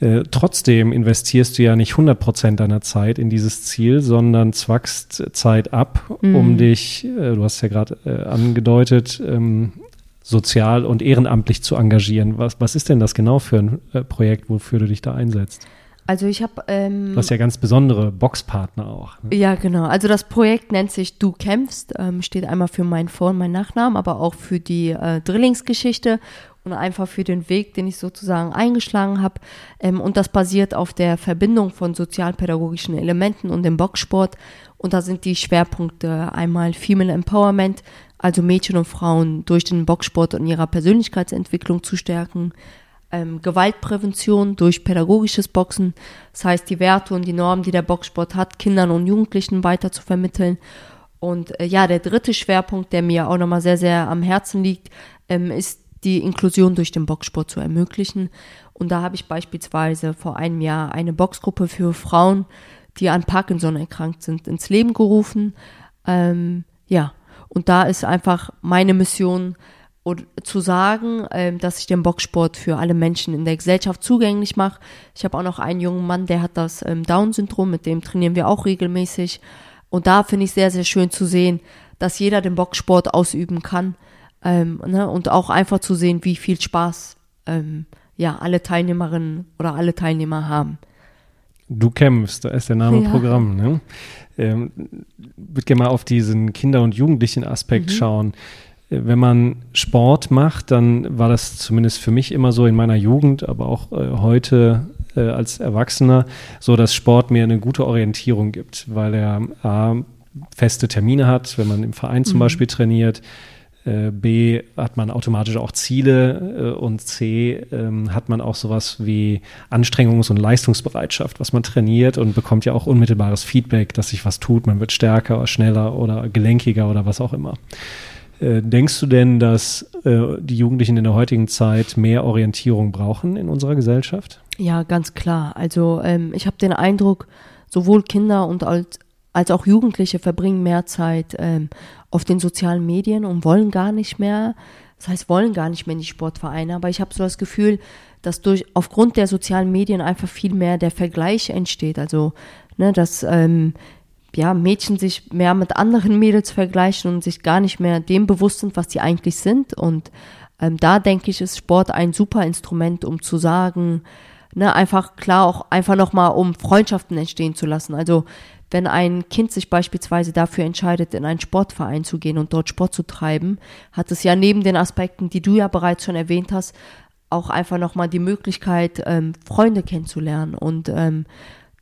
Äh, trotzdem investierst du ja nicht 100 Prozent deiner Zeit in dieses Ziel, sondern zwackst Zeit ab, mhm. um dich, äh, du hast ja gerade äh, angedeutet, ähm, sozial und ehrenamtlich zu engagieren. Was, was ist denn das genau für ein äh, Projekt, wofür du dich da einsetzt? Also ich habe. Ähm, du hast ja ganz besondere Boxpartner auch. Ne? Ja, genau. Also das Projekt nennt sich Du kämpfst, ähm, steht einmal für meinen Vor- und meinen Nachnamen, aber auch für die äh, Drillingsgeschichte und einfach für den Weg, den ich sozusagen eingeschlagen habe. Ähm, und das basiert auf der Verbindung von sozialpädagogischen Elementen und dem Boxsport. Und da sind die Schwerpunkte einmal Female Empowerment, also Mädchen und Frauen durch den Boxsport und ihrer Persönlichkeitsentwicklung zu stärken. Ähm, Gewaltprävention durch pädagogisches Boxen, das heißt die Werte und die Normen, die der Boxsport hat, Kindern und Jugendlichen weiter zu vermitteln. Und äh, ja, der dritte Schwerpunkt, der mir auch nochmal sehr, sehr am Herzen liegt, ähm, ist die Inklusion durch den Boxsport zu ermöglichen. Und da habe ich beispielsweise vor einem Jahr eine Boxgruppe für Frauen, die an Parkinson erkrankt sind, ins Leben gerufen. Ähm, ja, und da ist einfach meine Mission, zu sagen, ähm, dass ich den Boxsport für alle Menschen in der Gesellschaft zugänglich mache. Ich habe auch noch einen jungen Mann, der hat das ähm, Down-Syndrom, mit dem trainieren wir auch regelmäßig. Und da finde ich sehr, sehr schön zu sehen, dass jeder den Boxsport ausüben kann. Ähm, ne? Und auch einfach zu sehen, wie viel Spaß ähm, ja alle Teilnehmerinnen oder alle Teilnehmer haben. Du kämpfst, da ist der Name Ja. Programm. Ne? Ähm, würde gerne mal auf diesen Kinder- und Jugendlichen-Aspekt Mhm. schauen. Äh, Wenn man Sport macht, dann war das zumindest für mich immer so in meiner Jugend, aber auch äh, heute äh, als Erwachsener, so dass Sport mir eine gute Orientierung gibt, weil er A, feste Termine hat, wenn man im Verein zum Mhm. Beispiel trainiert. B hat man automatisch auch Ziele äh, und C ähm, hat man auch sowas wie Anstrengungs- und Leistungsbereitschaft, was man trainiert und bekommt ja auch unmittelbares Feedback, dass sich was tut. Man wird stärker, oder schneller oder gelenkiger oder was auch immer. Äh, denkst du denn, dass äh, die Jugendlichen in der heutigen Zeit mehr Orientierung brauchen in unserer Gesellschaft? Ja, ganz klar. Also ähm, ich habe den Eindruck, sowohl Kinder und als, als auch Jugendliche verbringen mehr Zeit ähm, auf den sozialen Medien und wollen gar nicht mehr, das heißt wollen gar nicht mehr in die Sportvereine, aber ich habe so das Gefühl, dass durch aufgrund der sozialen Medien einfach viel mehr der Vergleich entsteht. Also, ne, dass ähm, ja, Mädchen sich mehr mit anderen Mädels vergleichen und sich gar nicht mehr dem bewusst sind, was sie eigentlich sind. Und ähm, da denke ich, ist Sport ein super Instrument, um zu sagen, ne, einfach klar auch einfach nochmal, um Freundschaften entstehen zu lassen. Also wenn ein Kind sich beispielsweise dafür entscheidet, in einen Sportverein zu gehen und dort Sport zu treiben, hat es ja neben den Aspekten, die du ja bereits schon erwähnt hast, auch einfach nochmal die Möglichkeit, ähm, Freunde kennenzulernen. Und ähm,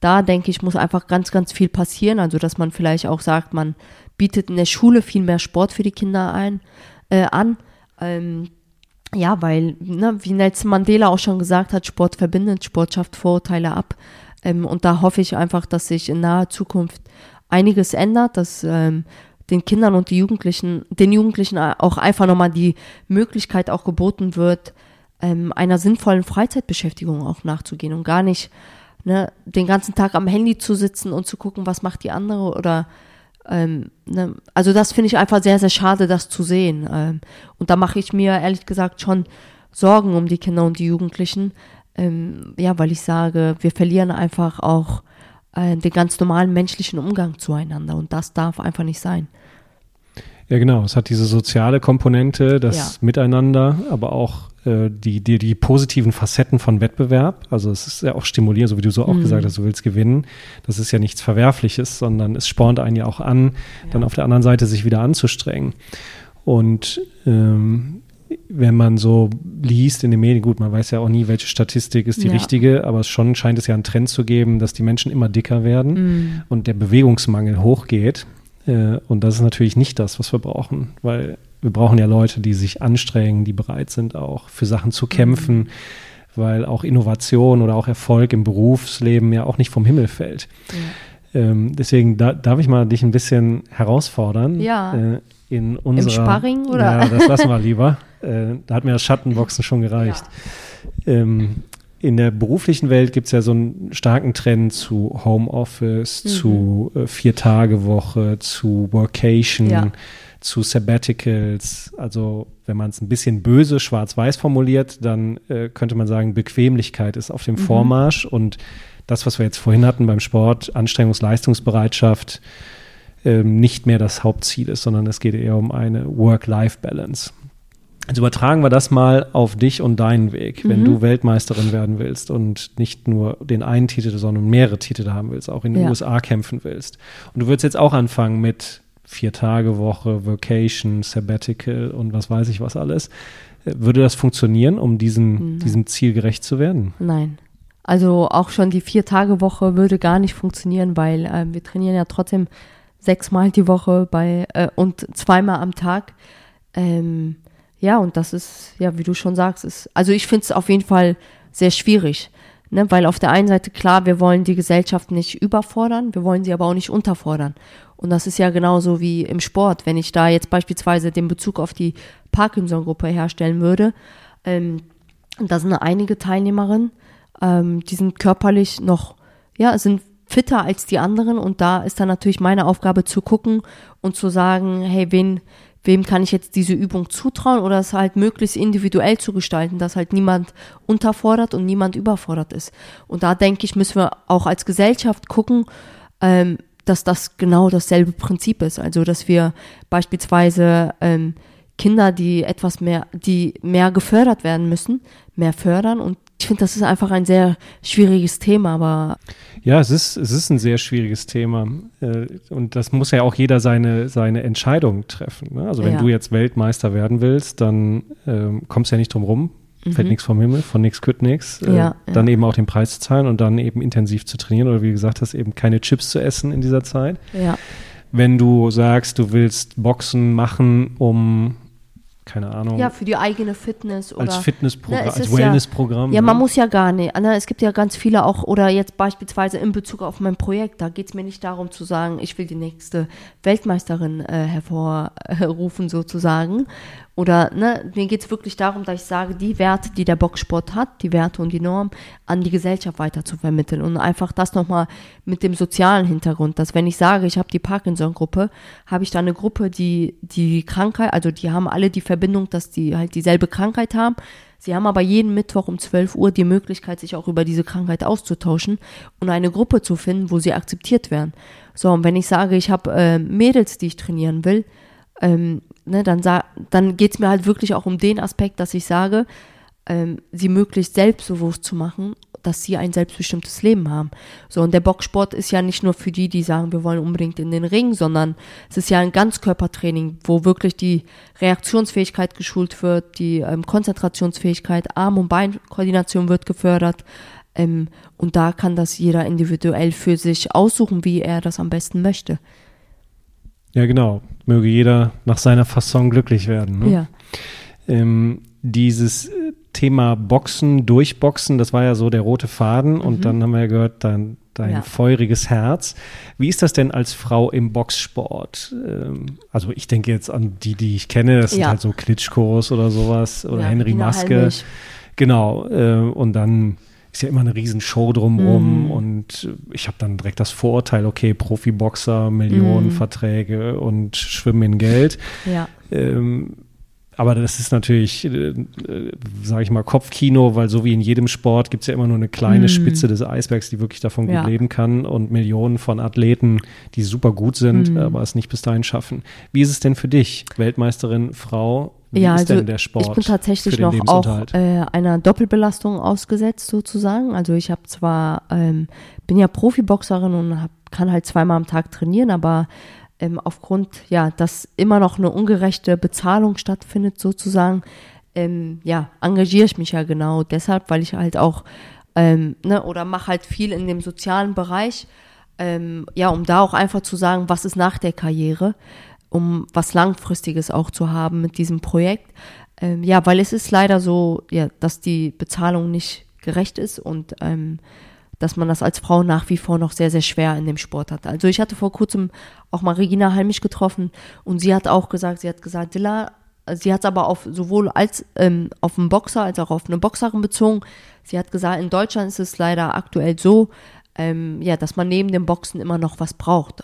da denke ich, muss einfach ganz, ganz viel passieren. Also, dass man vielleicht auch sagt, man bietet in der Schule viel mehr Sport für die Kinder ein, äh, an. Ähm, ja, weil, ne, wie Nelson Mandela auch schon gesagt hat, Sport verbindet, Sport schafft Vorurteile ab. Ähm, und da hoffe ich einfach, dass sich in naher Zukunft einiges ändert, dass ähm, den Kindern und die Jugendlichen, den Jugendlichen auch einfach nochmal die Möglichkeit auch geboten wird, ähm, einer sinnvollen Freizeitbeschäftigung auch nachzugehen und gar nicht ne, den ganzen Tag am Handy zu sitzen und zu gucken, was macht die andere oder ähm, ne, also das finde ich einfach sehr, sehr schade, das zu sehen. Ähm, und da mache ich mir ehrlich gesagt schon Sorgen um die Kinder und die Jugendlichen. Ähm, ja, weil ich sage, wir verlieren einfach auch äh, den ganz normalen menschlichen Umgang zueinander und das darf einfach nicht sein. Ja, genau. Es hat diese soziale Komponente, das Ja. Miteinander, aber auch äh, die, die, die positiven Facetten von Wettbewerb. Also es ist ja auch stimulierend, so wie du so auch Mhm. gesagt hast, du willst gewinnen. Das ist ja nichts Verwerfliches, sondern es spornt einen ja auch an, dann auf der anderen Seite sich wieder anzustrengen. Und ähm, wenn man so liest in den Medien, gut, man weiß ja auch nie, welche Statistik ist die Ja. richtige, aber schon scheint es ja einen Trend zu geben, dass die Menschen immer dicker werden Mhm. und der Bewegungsmangel hochgeht. Äh, und das ist natürlich nicht das, was wir brauchen, weil wir brauchen ja Leute, die sich anstrengen, die bereit sind, auch für Sachen zu kämpfen, weil auch Innovation oder auch Erfolg im Berufsleben ja auch nicht vom Himmel fällt. Ähm, deswegen da, darf ich mal dich ein bisschen herausfordern. Ja. In unserer, Sparring, oder? Ja, das lassen wir lieber. äh, da hat mir das Schattenboxen schon gereicht. Ähm, in der beruflichen Welt gibt es ja so einen starken Trend zu Homeoffice, Mhm. zu äh, Vier-Tage-Woche, zu Workation, Ja. zu Sabbaticals. Also wenn man es ein bisschen böse schwarz-weiß formuliert, dann äh, könnte man sagen, Bequemlichkeit ist auf dem Vormarsch und das, was wir jetzt vorhin hatten beim Sport, Anstrengungs-, Leistungsbereitschaft, ähm, nicht mehr das Hauptziel ist, sondern es geht eher um eine Work-Life-Balance. Jetzt übertragen wir das mal auf dich und deinen Weg, wenn Mhm. du Weltmeisterin werden willst und nicht nur den einen Titel, sondern mehrere Titel haben willst, auch in den Ja. USA kämpfen willst. Und du würdest jetzt auch anfangen mit Vier-Tage-Woche, Vacation, Sabbatical und was weiß ich was alles. Würde das funktionieren, um diesem, Nein. diesem Ziel gerecht zu werden? Nein. Also auch schon die Vier-Tage-Woche würde gar nicht funktionieren, weil äh, wir trainieren ja trotzdem sechsmal die Woche bei äh, und zweimal am Tag. Ähm, ja, und das ist, ja, wie du schon sagst, ist, also ich finde es auf jeden Fall sehr schwierig. Ne, weil auf der einen Seite klar, wir wollen die Gesellschaft nicht überfordern, wir wollen sie aber auch nicht unterfordern. Und das ist ja genauso wie im Sport. Wenn ich da jetzt beispielsweise den Bezug auf die Parkinson-Gruppe herstellen würde, ähm, da sind einige Teilnehmerinnen, ähm, die sind körperlich noch, ja, sind fitter als die anderen und da ist dann natürlich meine Aufgabe zu gucken und zu sagen, hey, wen, wem kann ich jetzt diese Übung zutrauen oder es halt möglichst individuell zu gestalten, dass halt niemand unterfordert und niemand überfordert ist. Und da denke ich, müssen wir auch als Gesellschaft gucken, ähm, dass das genau dasselbe Prinzip ist. Also, dass wir beispielsweise ähm, Kinder, die etwas mehr, die mehr gefördert werden müssen, mehr fördern. Und ich finde, das ist einfach ein sehr schwieriges Thema, aber Ja, es ist, es ist ein sehr schwieriges Thema. Äh, und das muss ja auch jeder seine, seine Entscheidung treffen. Ne? Also wenn Ja. du jetzt Weltmeister werden willst, dann ähm, kommst du ja nicht drum rum. Fällt Mhm. nichts vom Himmel, von nichts kütt nichts. Äh, Ja, ja. Dann eben auch den Preis zu zahlen und dann eben intensiv zu trainieren oder wie du gesagt hast, eben keine Chips zu essen in dieser Zeit. Ja. Wenn du sagst, du willst Boxen machen, um, keine Ahnung, ja, für die eigene Fitness oder als Fitnessprogramm, Na, es als ja- Wellnessprogramm. Ja, ne? man muss ja gar nicht. Na, Es gibt ja ganz viele auch, oder jetzt beispielsweise in Bezug auf mein Projekt, da geht es mir nicht darum zu sagen, ich will die nächste Weltmeisterin äh, hervorrufen sozusagen. Oder ne, mir geht es wirklich darum, dass ich sage, die Werte, die der Boxsport hat, die Werte und die Norm, an die Gesellschaft weiter zu vermitteln. Und einfach das nochmal mit dem sozialen Hintergrund, dass wenn ich sage, ich habe die Parkinson-Gruppe, habe ich da eine Gruppe, die die Krankheit, also die haben alle die Verbindung, dass die halt dieselbe Krankheit haben. Sie haben aber jeden Mittwoch um 12 Uhr die Möglichkeit, sich auch über diese Krankheit auszutauschen und eine Gruppe zu finden, wo sie akzeptiert werden. So, und wenn ich sage, ich habe äh, Mädels, die ich trainieren will, ähm, ne, dann, dann geht es mir halt wirklich auch um den Aspekt, dass ich sage, ähm, sie möglichst selbstbewusst zu machen, dass sie ein selbstbestimmtes Leben haben. So, und der Boxsport ist ja nicht nur für die, die sagen, wir wollen unbedingt in den Ring, sondern es ist ja ein Ganzkörpertraining, wo wirklich die Reaktionsfähigkeit geschult wird, die ähm, Konzentrationsfähigkeit, Arm- und Beinkoordination wird gefördert. Ähm, und da kann das jeder individuell für sich aussuchen, wie er das am besten möchte. Ja, genau. Möge jeder nach seiner Fasson glücklich werden. Ne? Ja. Ähm, dieses äh, Thema Boxen, Durchboxen, das war ja so der rote Faden und dann haben wir ja gehört, dein, dein Mhm. Ja. feuriges Herz. Wie ist das denn als Frau im Boxsport? Ähm, also ich denke jetzt an die, die ich kenne, das sind Ja. halt so Klitschkos oder sowas oder Ja, Henry Maske. Genau, äh, und dann ist ja immer eine riesen Show drumrum Mhm. und ich habe dann direkt das Vorurteil, okay, Profiboxer, Mhm. Millionenverträge und schwimmen in Geld. Ja. Ähm, aber das ist natürlich, äh, sage ich mal, Kopfkino, weil so wie in jedem Sport gibt es ja immer nur eine kleine Spitze des Eisbergs, die wirklich davon gut. Ja. leben kann und Millionen von Athleten, die super gut sind, Mhm. aber es nicht bis dahin schaffen. Wie ist es denn für dich, Weltmeisterin, Frau? Wie ja, ist also denn der Sport? ich bin tatsächlich noch auch äh, einer Doppelbelastung ausgesetzt sozusagen. Also ich habe zwar, ähm, bin ja Profiboxerin und hab, kann halt zweimal am Tag trainieren, aber ähm, aufgrund, ja, dass immer noch eine ungerechte Bezahlung stattfindet sozusagen, ähm, ja, engagiere ich mich ja genau deshalb, weil ich halt auch, ähm, ne, oder mache halt viel in dem sozialen Bereich, ähm, ja, um da auch einfach zu sagen, was ist nach der Karriere, um was Langfristiges auch zu haben mit diesem Projekt. Ähm, ja, weil es ist leider so, ja, dass die Bezahlung nicht gerecht ist und ähm, dass man das als Frau nach wie vor noch sehr, sehr schwer in dem Sport hat. Also ich hatte vor kurzem auch mal Regina Halmich getroffen und sie hat auch gesagt, sie hat gesagt, Dilla, sie hat es aber auf sowohl als ähm, auf einen Boxer als auch auf eine Boxerin bezogen. Sie hat gesagt, in Deutschland ist es leider aktuell so, ähm, ja, dass man neben dem Boxen immer noch was braucht.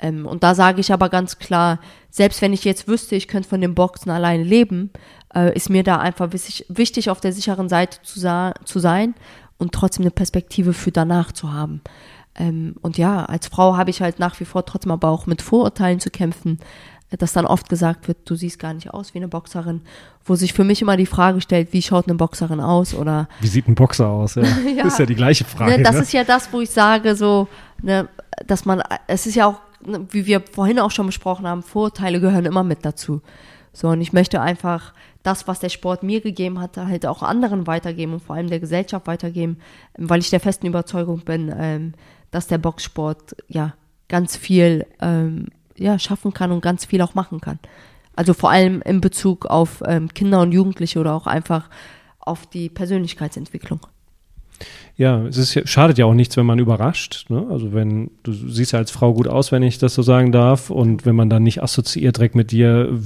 Ähm, und da sage ich aber ganz klar, selbst wenn ich jetzt wüsste, ich könnte von dem Boxen alleine leben, äh, ist mir da einfach wichtig, wichtig auf der sicheren Seite zu, zu sein und trotzdem eine Perspektive für danach zu haben. Ähm, und ja, als Frau habe ich halt nach wie vor trotzdem aber auch mit Vorurteilen zu kämpfen, äh, dass dann oft gesagt wird, du siehst gar nicht aus wie eine Boxerin, wo sich für mich immer die Frage stellt, wie schaut eine Boxerin aus oder Wie sieht ein Boxer aus? Ja. Ja. Das ist ja die gleiche Frage. Ne, das ne? ist ja das, wo ich sage, so, ne, dass man, es ist ja auch, ne, wie wir vorhin auch schon besprochen haben, Vorurteile gehören immer mit dazu. So, und ich möchte einfach das, was der Sport mir gegeben hat, halt auch anderen weitergeben und vor allem der Gesellschaft weitergeben, weil ich der festen Überzeugung bin, ähm, dass der Boxsport ja ganz viel ähm, ja, schaffen kann und ganz viel auch machen kann. Also vor allem in Bezug auf ähm, Kinder und Jugendliche oder auch einfach auf die Persönlichkeitsentwicklung. Ja, es ist schadet ja auch nichts, wenn man überrascht. Ne? Also wenn du siehst ja als Frau gut aus, wenn ich das so sagen darf, und wenn man dann nicht assoziiert direkt mit dir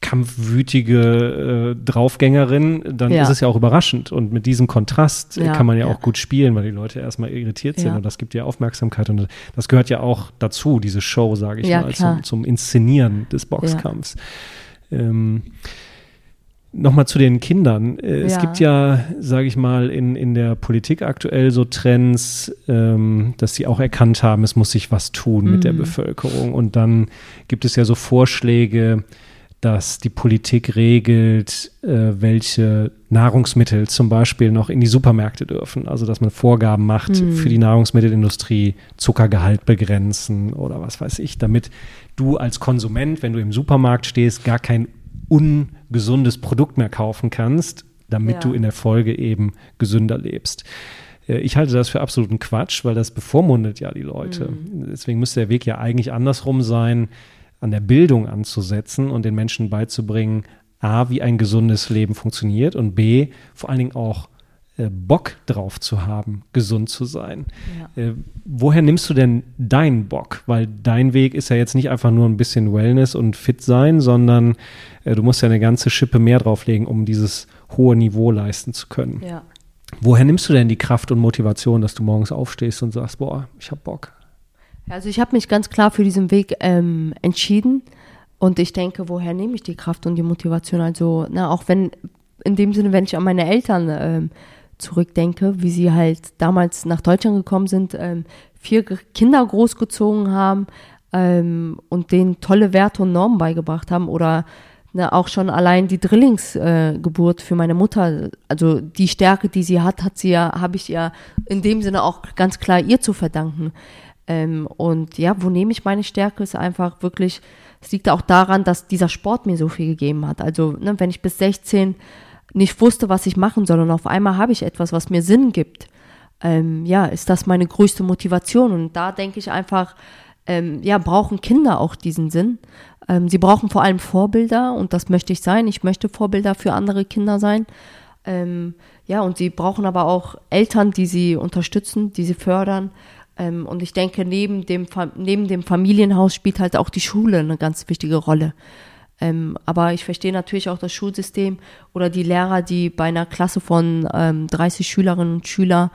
kampfwütige äh, Draufgängerin, dann Ja. ist es ja auch überraschend. Und mit diesem Kontrast äh, Ja, kann man ja, ja. auch gut spielen, weil die Leute erstmal irritiert sind und das gibt ja Aufmerksamkeit und das gehört ja auch dazu, diese Show, sage ich mal, zum, zum Inszenieren des Boxkampfs. Ähm, Nochmal zu den Kindern. Äh, Es Ja. gibt ja, sage ich mal, in, in der Politik aktuell so Trends, ähm, dass sie auch erkannt haben, es muss sich was tun mit der Mhm. Bevölkerung. Und dann gibt es ja so Vorschläge, dass die Politik regelt, äh, welche Nahrungsmittel zum Beispiel noch in die Supermärkte dürfen. Also dass man Vorgaben macht Mhm. für die Nahrungsmittelindustrie, Zuckergehalt begrenzen oder was weiß ich, damit du als Konsument, wenn du im Supermarkt stehst, gar kein ungesundes Produkt mehr kaufen kannst, damit Ja. du in der Folge eben gesünder lebst. Äh, Ich halte das für absoluten Quatsch, weil das bevormundet ja die Leute. Deswegen müsste der Weg ja eigentlich andersrum sein, an der Bildung anzusetzen und den Menschen beizubringen, A, wie ein gesundes Leben funktioniert und B, vor allen Dingen auch Bock drauf zu haben, gesund zu sein. Ja. Äh, woher nimmst du denn deinen Bock? Weil dein Weg ist ja jetzt nicht einfach nur ein bisschen Wellness und fit sein, sondern äh, du musst ja eine ganze Schippe mehr drauflegen, um dieses hohe Niveau leisten zu können. Ja. Woher nimmst du denn die Kraft und Motivation, dass du morgens aufstehst und sagst, boah, ich hab Bock? Also ich habe mich ganz klar für diesen Weg ähm, entschieden und ich denke, woher nehme ich die Kraft und die Motivation? Also, na, auch wenn, in dem Sinne, wenn ich an meine Eltern ähm, zurückdenke, wie sie halt damals nach Deutschland gekommen sind, ähm, vier Kinder großgezogen haben ähm, und denen tolle Werte und Normen beigebracht haben oder ne, auch schon allein die Drillingsgeburt äh, für meine Mutter, also die Stärke, die sie hat, hat sie ja, habe ich ja in dem Sinne auch ganz klar ihr zu verdanken. Ähm, und ja, wo nehme ich meine Stärke, ist einfach wirklich, es liegt auch daran, dass dieser Sport mir so viel gegeben hat. Also, ne, wenn ich bis 16 nicht wusste, was ich machen soll und auf einmal habe ich etwas, was mir Sinn gibt, ähm, ja, ist das meine größte Motivation. Und da denke ich einfach, ähm, ja, brauchen Kinder auch diesen Sinn. Ähm, sie brauchen vor allem Vorbilder und das möchte ich sein. Ich möchte Vorbilder für andere Kinder sein. Ähm, ja, und sie brauchen aber auch Eltern, die sie unterstützen, die sie fördern. Ähm, und ich denke, neben dem, neben dem Familienhaus spielt halt auch die Schule eine ganz wichtige Rolle. Ähm, aber ich verstehe natürlich auch das Schulsystem oder die Lehrer, die bei einer Klasse von ähm, 30 Schülerinnen und Schülern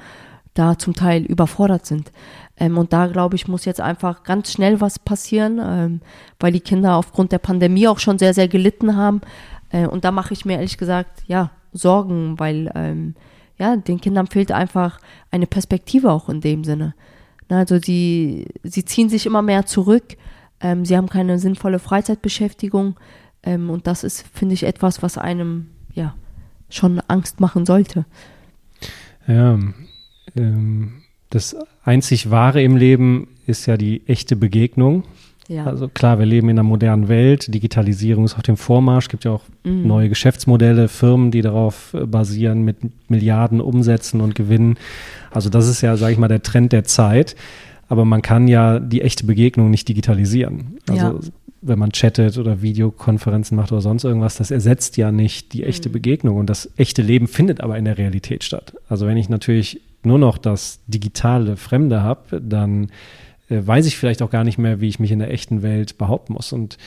da zum Teil überfordert sind. Ähm, und da, glaube ich, muss jetzt einfach ganz schnell was passieren, ähm, weil die Kinder aufgrund der Pandemie auch schon sehr, sehr gelitten haben. Äh, und da mache ich mir ehrlich gesagt, ja, Sorgen, weil ähm, ja, den Kindern fehlt einfach eine Perspektive auch in dem Sinne. Also sie, sie ziehen sich immer mehr zurück, ähm, sie haben keine sinnvolle Freizeitbeschäftigung ähm, und das ist, finde ich, etwas, was einem ja schon Angst machen sollte. Ja, ähm, das einzig Wahre im Leben ist ja die echte Begegnung. Ja, Also klar, wir leben in einer modernen Welt, Digitalisierung ist auf dem Vormarsch, gibt ja auch Mhm. neue Geschäftsmodelle, Firmen, die darauf äh, basieren mit Milliarden Umsätzen und Gewinnen. Also das ist ja, sage ich mal, der Trend der Zeit. Aber man kann ja die echte Begegnung nicht digitalisieren. Also Ja. wenn man chattet oder Videokonferenzen macht oder sonst irgendwas, das ersetzt ja nicht die Mhm. echte Begegnung. Und das echte Leben findet aber in der Realität statt. Also wenn ich natürlich nur noch das digitale Fremde habe, dann äh, weiß ich vielleicht auch gar nicht mehr, wie ich mich in der echten Welt behaupten muss. Und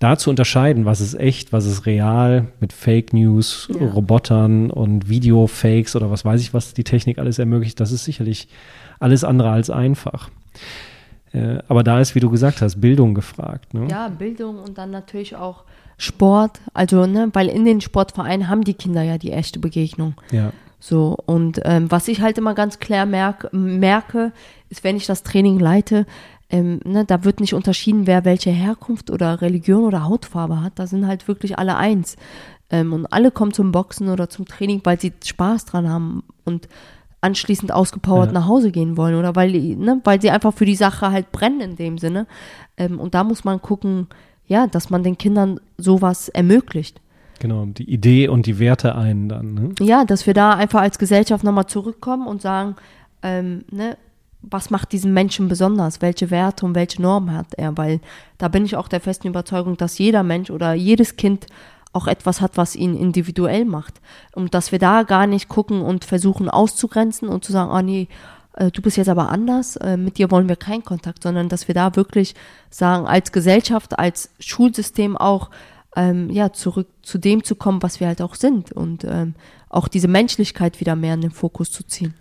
da zu unterscheiden, was ist echt, was ist real, mit Fake News, Ja. Robotern und Videofakes oder was weiß ich, was die Technik alles ermöglicht, das ist sicherlich alles andere als einfach. Äh, aber da ist, wie du gesagt hast, Bildung gefragt. Ne? ja, Bildung und dann natürlich auch Sport. Also, ne, weil in den Sportvereinen haben die Kinder ja die echte Begegnung. ja. So, und ähm, was ich halt immer ganz klar merk, merke, ist, wenn ich das Training leite, ähm, ne, da wird nicht unterschieden, wer welche Herkunft oder Religion oder Hautfarbe hat. Da sind halt wirklich alle eins. Ähm, und alle kommen zum Boxen oder zum Training, weil sie Spaß dran haben und anschließend ausgepowert Ja. nach Hause gehen wollen oder weil, ne, weil sie einfach für die Sache halt brennen in dem Sinne. Ähm, und da muss man gucken, ja, dass man den Kindern sowas ermöglicht. Genau, die Idee und die Werte ein dann. Ne? Ja, dass wir da einfach als Gesellschaft nochmal zurückkommen und sagen, ähm, ne, was macht diesen Menschen besonders? Welche Werte und welche Normen hat er? Weil da bin ich auch der festen Überzeugung, dass jeder Mensch oder jedes Kind auch etwas hat, was ihn individuell macht. Und dass wir da gar nicht gucken und versuchen auszugrenzen und zu sagen, oh nee, äh, du bist jetzt aber anders, äh, mit dir wollen wir keinen Kontakt, sondern dass wir da wirklich sagen, als Gesellschaft, als Schulsystem auch, ähm, ja, zurück zu dem zu kommen, was wir halt auch sind und ähm, auch diese Menschlichkeit wieder mehr in den Fokus zu ziehen.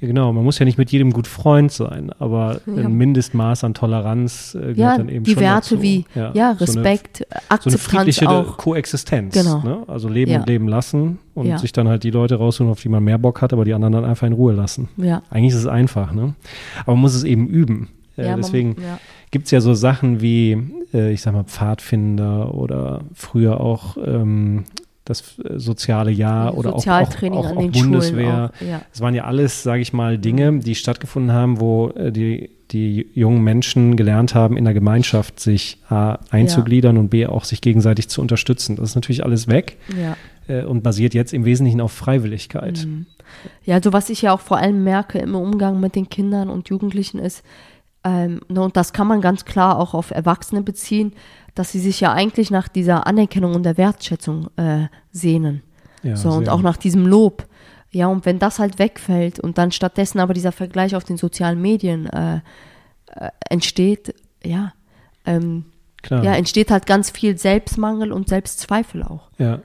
Ja, genau, man muss ja nicht mit jedem gut Freund sein, aber Ja. ein Mindestmaß an Toleranz äh, gehört Ja, dann eben die schon Werte dazu. wie ja, so eine- Respekt, so eine Akzeptanz friedliche auch. Koexistenz. Genau. Ne? Also leben Ja. und leben lassen und Ja. sich dann halt die Leute raussuchen, auf die man mehr Bock hat, aber die anderen dann einfach in Ruhe lassen. Ja, Eigentlich ist es einfach, ne? Aber man muss es eben üben. Äh, Ja, man- deswegen ja. gibt es ja so Sachen wie, äh, ich sag mal, Pfadfinder oder früher auch ähm, das äh, soziale Jahr oder auch, auch, Sozialtraining auch, an auch den Bundeswehr. Auch, ja. Es waren ja alles, sage ich mal, Dinge, die stattgefunden haben, wo äh, die, die jungen Menschen gelernt haben, in der Gemeinschaft sich A, einzugliedern und B, auch sich gegenseitig zu unterstützen. Das ist natürlich alles weg ja. äh, und basiert jetzt im Wesentlichen auf Freiwilligkeit. Mhm. Ja, also was ich ja auch vor allem merke im Umgang mit den Kindern und Jugendlichen ist, ähm, ne, und das kann man ganz klar auch auf Erwachsene beziehen, dass sie sich ja eigentlich nach dieser Anerkennung und der Wertschätzung äh, sehnen. Ja, so, und auch nach diesem Lob. Ja, und wenn das halt wegfällt und dann stattdessen aber dieser Vergleich auf den sozialen Medien äh, äh, entsteht, ja, ähm, ja, entsteht halt ganz viel Selbstmangel und Selbstzweifel auch. Ja.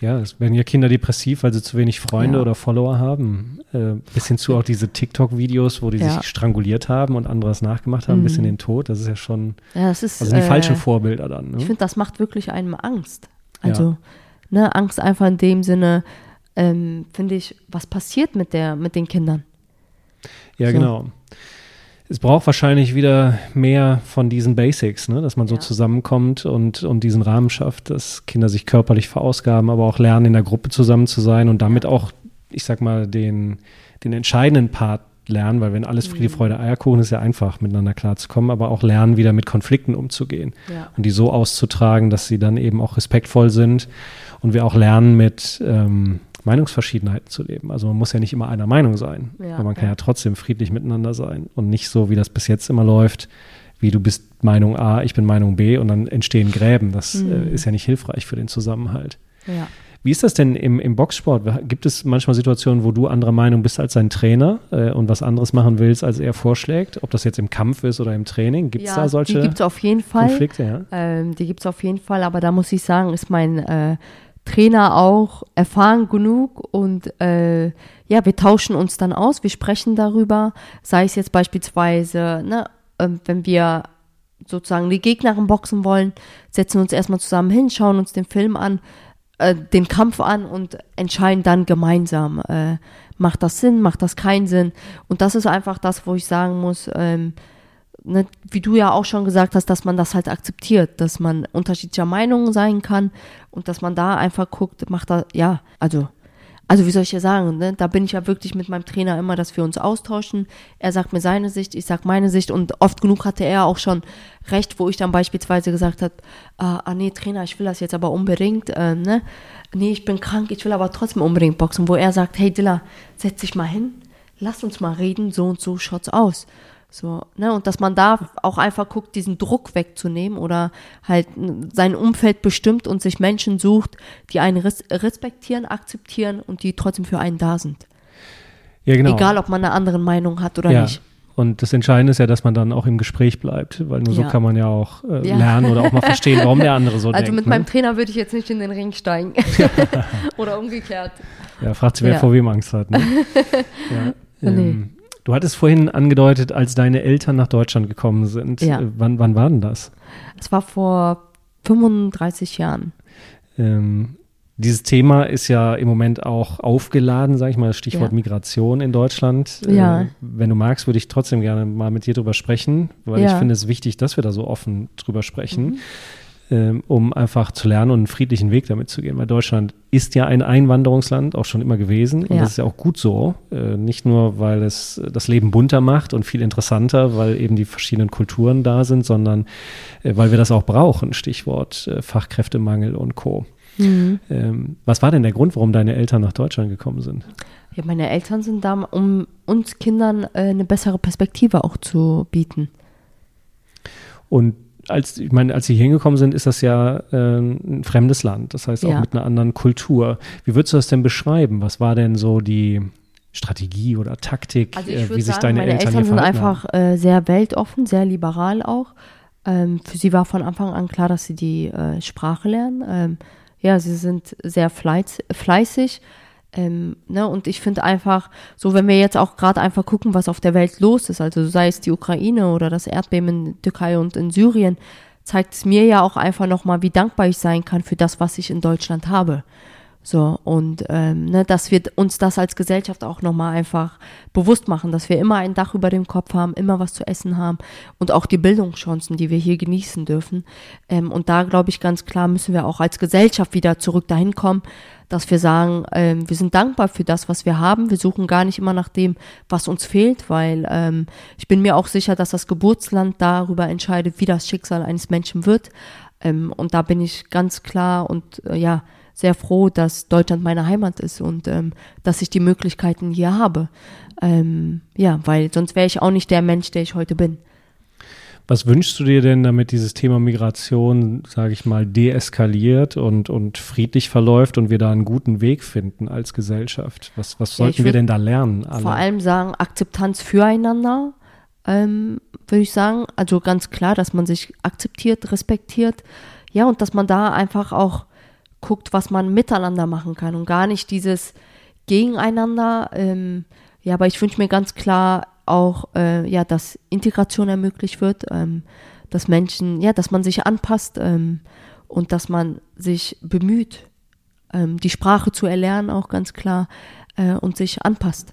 Ja, es werden ja Kinder depressiv, weil sie zu wenig Freunde Ja. oder Follower haben. Äh, bis hin zu auch diese TikTok-Videos, wo die Ja. sich stranguliert haben und anderes nachgemacht haben, bis in Mhm. den Tod. Das ist ja schon, Ja, das ist also die äh, falschen Vorbilder dann. Ich Ne? finde, das macht wirklich einem Angst. Also, ne, Angst einfach in dem Sinne, ähm, finde ich, was passiert mit der, mit den Kindern? Ja, so. genau. Es braucht wahrscheinlich wieder mehr von diesen Basics, ne? dass man so Ja. zusammenkommt und, und diesen Rahmen schafft, dass Kinder sich körperlich verausgaben, aber auch lernen, in der Gruppe zusammen zu sein und damit auch, ich sag mal, den, den entscheidenden Part lernen, weil wenn alles Mhm. Friede, Freude, Eierkuchen ist ja einfach, miteinander klarzukommen, aber auch lernen, wieder mit Konflikten umzugehen Ja. und die so auszutragen, dass sie dann eben auch respektvoll sind und wir auch lernen, mit ähm, Meinungsverschiedenheiten zu leben. Also man muss ja nicht immer einer Meinung sein, Ja, aber man kann ja. ja trotzdem friedlich miteinander sein und nicht so, wie das bis jetzt immer läuft, wie du bist Meinung A, ich bin Meinung B und dann entstehen Gräben. Das Mhm. äh, ist ja nicht hilfreich für den Zusammenhalt. Ja. Wie ist das denn im, im Boxsport? Gibt es manchmal Situationen, wo du anderer Meinung bist als dein Trainer äh, und was anderes machen willst, als er vorschlägt? Ob das jetzt im Kampf ist oder im Training? Gibt es ja, da solche die gibt es auf jeden Fall. Konflikte? Ja? Ähm, die gibt es auf jeden Fall, aber da muss ich sagen, ist mein äh, Trainer auch erfahren genug und äh, ja, wir tauschen uns dann aus, wir sprechen darüber, sei es jetzt beispielsweise, ne, ähm, wenn wir sozusagen die Gegnerin boxen wollen, setzen uns erstmal zusammen hin, schauen uns den Film an, äh, den Kampf an und entscheiden dann gemeinsam, äh, macht das Sinn, macht das keinen Sinn. Und das ist einfach das, wo ich sagen muss, ähm, ne, wie du ja auch schon gesagt hast, dass man das halt akzeptiert, dass man unterschiedlicher Meinungen sein kann und dass man da einfach guckt, macht da, ja, also, also wie soll ich ja sagen, ne, da bin ich ja wirklich mit meinem Trainer immer, dass wir uns austauschen. Er sagt mir seine Sicht, ich sag meine Sicht und oft genug hatte er auch schon recht, wo ich dann beispielsweise gesagt habe, ah, ah nee, Trainer, ich will das jetzt aber unbedingt, äh, ne, nee, ich bin krank, ich will aber trotzdem unbedingt boxen, wo er sagt, hey Dilla, setz dich mal hin, lass uns mal reden, so und so schaut's aus. So, ne, und dass man da auch einfach guckt, diesen Druck wegzunehmen oder halt sein Umfeld bestimmt und sich Menschen sucht, die einen res respektieren, akzeptieren und die trotzdem für einen da sind. Ja, genau. Egal, ob man eine andere Meinung hat oder ja. nicht. Und das Entscheidende ist ja, dass man dann auch im Gespräch bleibt, weil nur so Ja. kann man ja auch äh, Ja. lernen oder auch mal verstehen, warum der andere so Also denkt. mit ne? meinem Trainer würde ich jetzt nicht in den Ring steigen. oder umgekehrt. Ja, fragt sich, wer Ja. vor wem Angst hat. Ne? ja, ähm, Du hattest vorhin angedeutet, als deine Eltern nach Deutschland gekommen sind. Ja. Äh, wann, wann war denn das? Es war vor 35 Jahren. Ähm, dieses Thema ist ja im Moment auch aufgeladen, sage ich mal, das Stichwort Ja. Migration in Deutschland. Ja. Äh, wenn du magst, würde ich trotzdem gerne mal mit dir drüber sprechen, weil ich Ja. Mhm. finde es wichtig, dass wir da so offen drüber sprechen, ähm, um einfach zu lernen und einen friedlichen Weg damit zu gehen. Weil Deutschland ist ja ein Einwanderungsland, auch schon immer gewesen. Und Ja. das ist ja auch gut so. Äh, nicht nur, weil es das Leben bunter macht und viel interessanter, weil eben die verschiedenen Kulturen da sind, sondern äh, weil wir das auch brauchen. Stichwort äh, Fachkräftemangel und Co. Ähm, was war denn der Grund, warum deine Eltern nach Deutschland gekommen sind? Ja, meine Eltern sind da, um uns Kindern eine bessere Perspektive auch zu bieten. Und als, ich meine, als sie hier hingekommen sind, ist das ja äh, ein fremdes Land, das heißt auch Ja. mit einer anderen Kultur. Wie würdest du das denn beschreiben? Was war denn so die Strategie oder Taktik, Also äh, wie sich sagen, deine meine Eltern, Eltern, sind einfach äh, sehr weltoffen, sehr liberal auch. Ähm, für sie war von Anfang an klar, dass sie die äh, Sprache lernen. Ähm, ja, sie sind sehr fleiß, fleißig. Ähm, ne, und ich finde einfach, so wenn wir jetzt auch gerade einfach gucken, was auf der Welt los ist, also sei es die Ukraine oder das Erdbeben in Türkei und in Syrien, zeigt es mir ja auch einfach nochmal, wie dankbar ich sein kann für das, was ich in Deutschland habe. So, und ähm, ne, dass wir uns das als Gesellschaft auch nochmal einfach bewusst machen, dass wir immer ein Dach über dem Kopf haben, immer was zu essen haben und auch die Bildungschancen, die wir hier genießen dürfen. Ähm, und da glaube ich ganz klar, müssen wir auch als Gesellschaft wieder zurück dahin kommen, dass wir sagen, ähm, wir sind dankbar für das, was wir haben. Wir suchen gar nicht immer nach dem, was uns fehlt, weil ähm, ich bin mir auch sicher, dass das Geburtsland darüber entscheidet, wie das Schicksal eines Menschen wird. Ähm, und da bin ich ganz klar und äh, ja, sehr froh, dass Deutschland meine Heimat ist und ähm, dass ich die Möglichkeiten hier habe. Ähm, ja, weil sonst wäre ich auch nicht der Mensch, der ich heute bin. Was wünschst du dir denn, damit dieses Thema Migration, sage ich mal, deeskaliert und, und friedlich verläuft und wir da einen guten Weg finden als Gesellschaft? Was, was sollten ja, wir denn da lernen? Alle? Vor allem sagen, Akzeptanz füreinander, ähm, würde ich sagen. Also ganz klar, dass man sich akzeptiert, respektiert. Ja, und dass man da einfach auch guckt, was man miteinander machen kann und gar nicht dieses Gegeneinander. Ähm, ja, aber ich wünsche mir ganz klar auch, äh, ja, dass Integration ermöglicht wird, ähm, dass Menschen, ja, dass man sich anpasst ähm, und dass man sich bemüht, ähm, die Sprache zu erlernen, auch ganz klar, äh, und sich anpasst.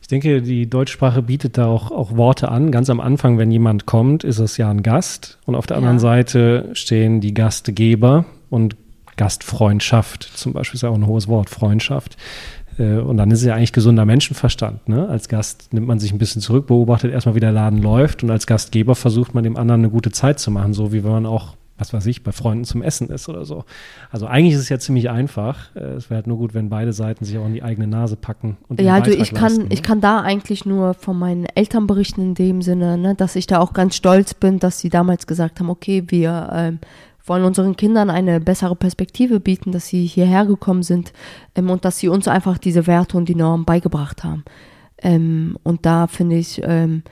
Ich denke, die Deutschsprache bietet da auch, auch Worte an. Ganz am Anfang, wenn jemand kommt, ist es ja ein Gast. Und auf der anderen ja. Seite stehen die Gastgeber und Gastfreundschaft zum Beispiel ist ja auch ein hohes Wort, Freundschaft. Äh, und dann ist es ja eigentlich gesunder Menschenverstand. Ne? Als Gast nimmt man sich ein bisschen zurück, beobachtet erstmal, wie der Laden läuft und als Gastgeber versucht man dem anderen eine gute Zeit zu machen, so wie wenn man auch, was weiß ich, bei Freunden zum Essen ist oder so. Also eigentlich ist es ja ziemlich einfach. Äh, es wäre halt nur gut, wenn beide Seiten sich auch in die eigene Nase packen. Und ja, du, ich kann, leisten, ne? ich kann da eigentlich nur von meinen Eltern berichten in dem Sinne, ne, dass ich da auch ganz stolz bin, dass sie damals gesagt haben, okay, wir ähm, wollen unseren Kindern eine bessere Perspektive bieten, dass sie hierher gekommen sind ähm, und dass sie uns einfach diese Werte und die Normen beigebracht haben. Ähm, und da finde ich, ähm,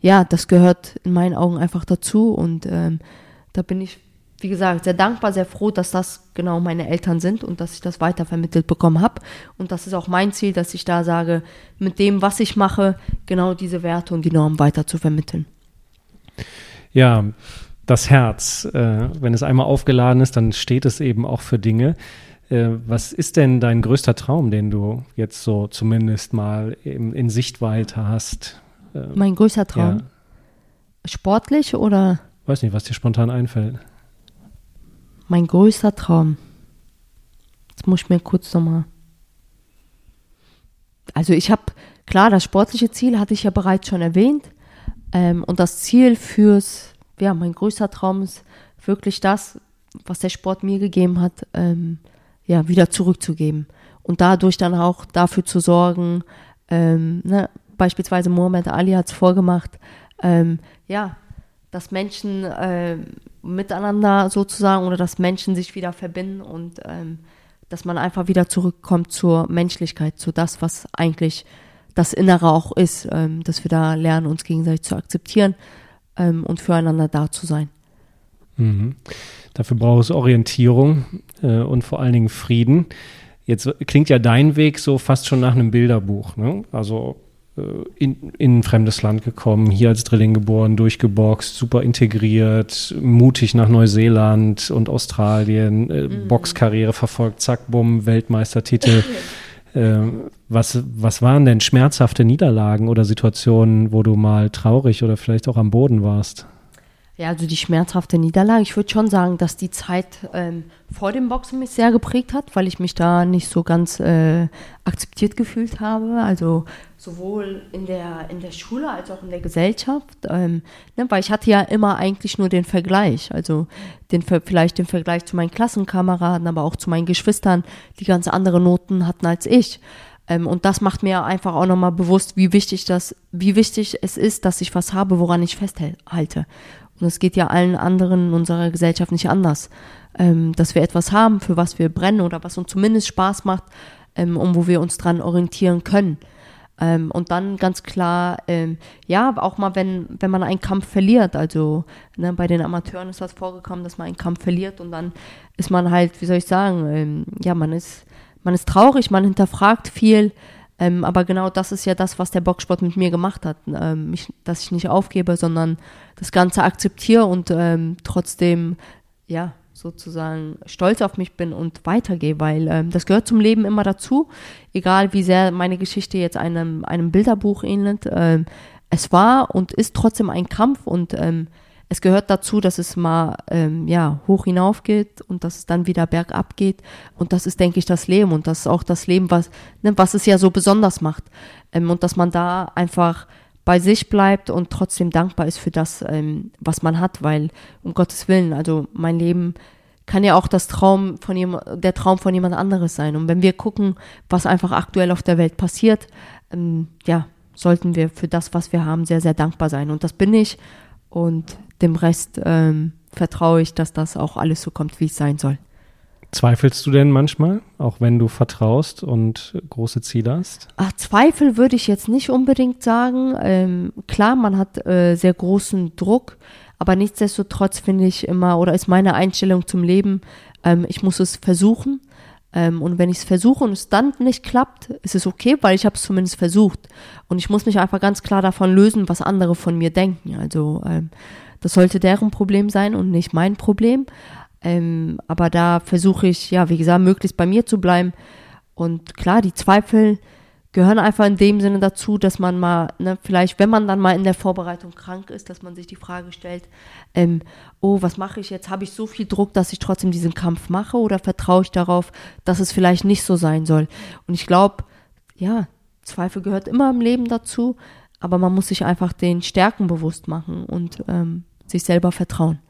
ja, das gehört in meinen Augen einfach dazu und ähm, da bin ich, wie gesagt, sehr dankbar, sehr froh, dass das genau meine Eltern sind und dass ich das weitervermittelt bekommen habe. Und das ist auch mein Ziel, dass ich da sage, mit dem, was ich mache, genau diese Werte und die Normen weiter zu vermitteln. Ja, das Herz. Äh, wenn es einmal aufgeladen ist, dann steht es eben auch für Dinge. Äh, was ist denn dein größter Traum, den du jetzt so zumindest mal in, in Sichtweite hast? Äh, mein größter Traum? Ja. Sportlich oder? Weiß nicht, was dir spontan einfällt. Mein größter Traum. Jetzt muss ich mir kurz nochmal. Also ich habe, klar, das sportliche Ziel hatte ich ja bereits schon erwähnt. Ähm, und das Ziel fürs ja, mein größter Traum ist wirklich das, was der Sport mir gegeben hat, ähm, ja, wieder zurückzugeben. Und dadurch dann auch dafür zu sorgen, ähm, ne, beispielsweise Muhammad Ali hat es vorgemacht, ähm, ja, dass Menschen äh, miteinander sozusagen oder dass Menschen sich wieder verbinden und ähm, dass man einfach wieder zurückkommt zur Menschlichkeit, zu das, was eigentlich das Innere auch ist, ähm, dass wir da lernen, uns gegenseitig zu akzeptieren, ähm, und füreinander da zu sein. Mhm. Dafür braucht es Orientierung äh, und vor allen Dingen Frieden. Jetzt klingt ja dein Weg so fast schon nach einem Bilderbuch. Ne? Also äh, in, in, ein fremdes Land gekommen, hier als Drilling geboren, durchgeboxt, super integriert, mutig nach Neuseeland und Australien, äh, mhm. Boxkarriere verfolgt, zack, bumm, Weltmeistertitel. Ähm, was, was waren denn schmerzhafte Niederlagen oder Situationen, wo du mal traurig oder vielleicht auch am Boden warst? Ja, also die schmerzhafte Niederlage. Ich würde schon sagen, dass die Zeit ähm, vor dem Boxen mich sehr geprägt hat, weil ich mich da nicht so ganz äh, akzeptiert gefühlt habe. Also sowohl in der, in der Schule als auch in der Gesellschaft. Ähm, ne, weil ich hatte ja immer eigentlich nur den Vergleich. Also den, vielleicht den Vergleich zu meinen Klassenkameraden, aber auch zu meinen Geschwistern, die ganz andere Noten hatten als ich. Ähm, und das macht mir einfach auch nochmal bewusst, wie wichtig das, wie wichtig es ist, dass ich was habe, woran ich festhalte. Und es geht ja allen anderen in unserer Gesellschaft nicht anders. Ähm, dass wir etwas haben, für was wir brennen oder was uns zumindest Spaß macht, ähm, und wo wir uns dran orientieren können. Ähm, und dann ganz klar, ähm, ja, auch mal, wenn, wenn man einen Kampf verliert, also ne, bei den Amateuren ist das vorgekommen, dass man einen Kampf verliert und dann ist man halt, wie soll ich sagen, ähm, ja, man ist, man ist traurig, man hinterfragt viel, ähm, aber genau das ist ja das, was der Boxsport mit mir gemacht hat. Ähm, mich, dass ich nicht aufgebe, sondern das Ganze akzeptiere und ähm, trotzdem, ja, sozusagen stolz auf mich bin und weitergehe, weil ähm, das gehört zum Leben immer dazu, egal wie sehr meine Geschichte jetzt einem, einem Bilderbuch ähnelt. Ähm, es war und ist trotzdem ein Kampf und ähm, es gehört dazu, dass es mal ähm, ja, hoch hinauf geht und dass es dann wieder bergab geht. Und das ist, denke ich, das Leben. Und das ist auch das Leben, was, ne, was es ja so besonders macht. Ähm, und dass man da einfach bei sich bleibt und trotzdem dankbar ist für das, ähm, was man hat, weil um Gottes Willen, also mein Leben kann ja auch das Traum von jemand, der Traum von jemand anderes sein. Und wenn wir gucken, was einfach aktuell auf der Welt passiert, ähm, ja, sollten wir für das, was wir haben, sehr, sehr dankbar sein. Und das bin ich. Und dem Rest ähm, vertraue ich, dass das auch alles so kommt, wie es sein soll. Zweifelst du denn manchmal, auch wenn du vertraust und große Ziele hast? Ach, Zweifel würde ich jetzt nicht unbedingt sagen. Ähm, klar, man hat äh, sehr großen Druck, aber nichtsdestotrotz finde ich immer, oder ist meine Einstellung zum Leben, ähm, ich muss es versuchen. Ähm, und wenn ich es versuche und es dann nicht klappt, ist es okay, weil ich habe es zumindest versucht. Und ich muss mich einfach ganz klar davon lösen, was andere von mir denken. Also ähm, das sollte deren Problem sein und nicht mein Problem. Ähm, aber da versuche ich, ja, wie gesagt, möglichst bei mir zu bleiben. Und klar, die Zweifel gehören einfach in dem Sinne dazu, dass man mal, ne, vielleicht, wenn man dann mal in der Vorbereitung krank ist, dass man sich die Frage stellt, ähm, oh, was mache ich jetzt? Habe ich so viel Druck, dass ich trotzdem diesen Kampf mache oder vertraue ich darauf, dass es vielleicht nicht so sein soll? Und ich glaube, ja, Zweifel gehört immer im Leben dazu, aber man muss sich einfach den Stärken bewusst machen und ähm, sich selber vertrauen.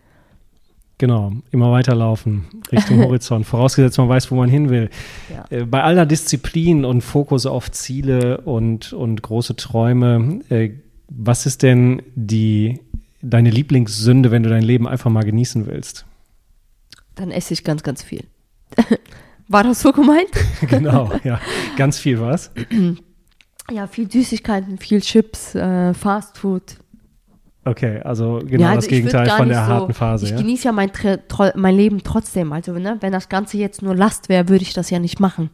Genau, immer weiterlaufen Richtung Horizont, vorausgesetzt man weiß, wo man hin will. Ja. Äh, bei aller Disziplin und Fokus auf Ziele und, und große Träume, äh, was ist denn die, deine Lieblingssünde, wenn du dein Leben einfach mal genießen willst? Dann esse ich ganz, ganz viel. War das so gemeint? genau, ja. Ganz viel was? ja, viel Süßigkeiten, viel Chips, äh, Fast Food, Okay, also genau ja, also das Gegenteil von der so, harten Phase. Ich ja? genieße ja mein, mein Leben trotzdem. Also ne, wenn das Ganze jetzt nur Last wäre, würde ich das ja nicht machen.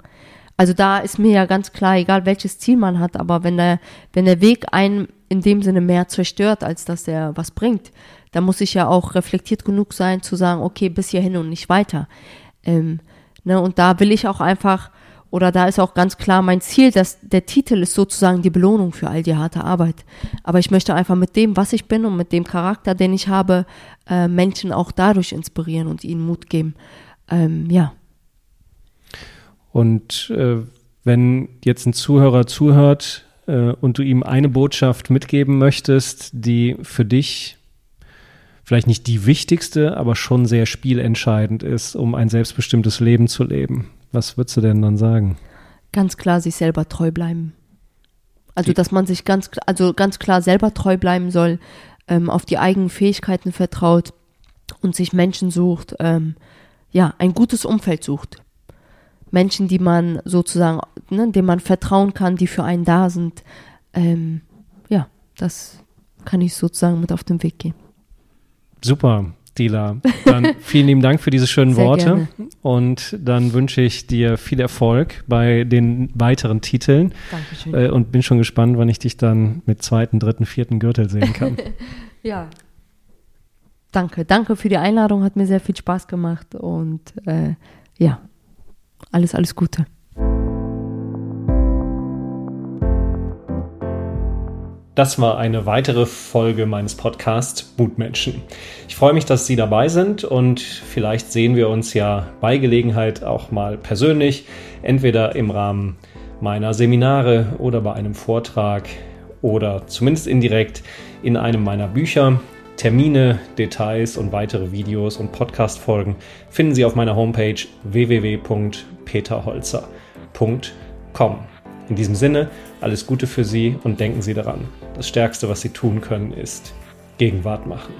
Also da ist mir ja ganz klar, egal welches Ziel man hat, aber wenn der, wenn der Weg einen in dem Sinne mehr zerstört, als dass er was bringt, dann muss ich ja auch reflektiert genug sein, zu sagen, okay, bis hierhin und nicht weiter. Ähm, ne, und da will ich auch einfach oder da ist auch ganz klar mein Ziel, dass der Titel ist sozusagen die Belohnung für all die harte Arbeit. Aber ich möchte einfach mit dem, was ich bin und mit dem Charakter, den ich habe, äh, Menschen auch dadurch inspirieren und ihnen Mut geben. Ähm, ja. Und äh, wenn jetzt ein Zuhörer zuhört äh, und du ihm eine Botschaft mitgeben möchtest, die für dich vielleicht nicht die wichtigste, aber schon sehr spielentscheidend ist, um ein selbstbestimmtes Leben zu leben. Was würdest du denn dann sagen? Ganz klar sich selber treu bleiben. Also, dass man sich ganz, also ganz klar selber treu bleiben soll, ähm, auf die eigenen Fähigkeiten vertraut und sich Menschen sucht, ähm, ja, ein gutes Umfeld sucht. Menschen, die man sozusagen, ne, denen man vertrauen kann, die für einen da sind. Ähm, ja, das kann ich sozusagen mit auf den Weg gehen. Super. Dila. Dann vielen lieben Dank für diese schönen Sehr Worte. Gerne. Und dann wünsche ich dir viel Erfolg bei den weiteren Titeln. Dankeschön. Äh, und bin schon gespannt, wann ich dich dann mit zweiten, dritten, vierten Gürtel sehen kann. ja. Danke. Danke für die Einladung. Hat mir sehr viel Spaß gemacht. Und äh, ja, alles, alles Gute. Das war eine weitere Folge meines Podcasts Mutmenschen. Ich freue mich, dass Sie dabei sind und vielleicht sehen wir uns ja bei Gelegenheit auch mal persönlich, entweder im Rahmen meiner Seminare oder bei einem Vortrag oder zumindest indirekt in einem meiner Bücher. Termine, Details und weitere Videos und Podcast-Folgen finden Sie auf meiner Homepage www.peterholzer.com. In diesem Sinne, alles Gute für Sie und denken Sie daran, das Stärkste, was Sie tun können, ist Gegenwart machen.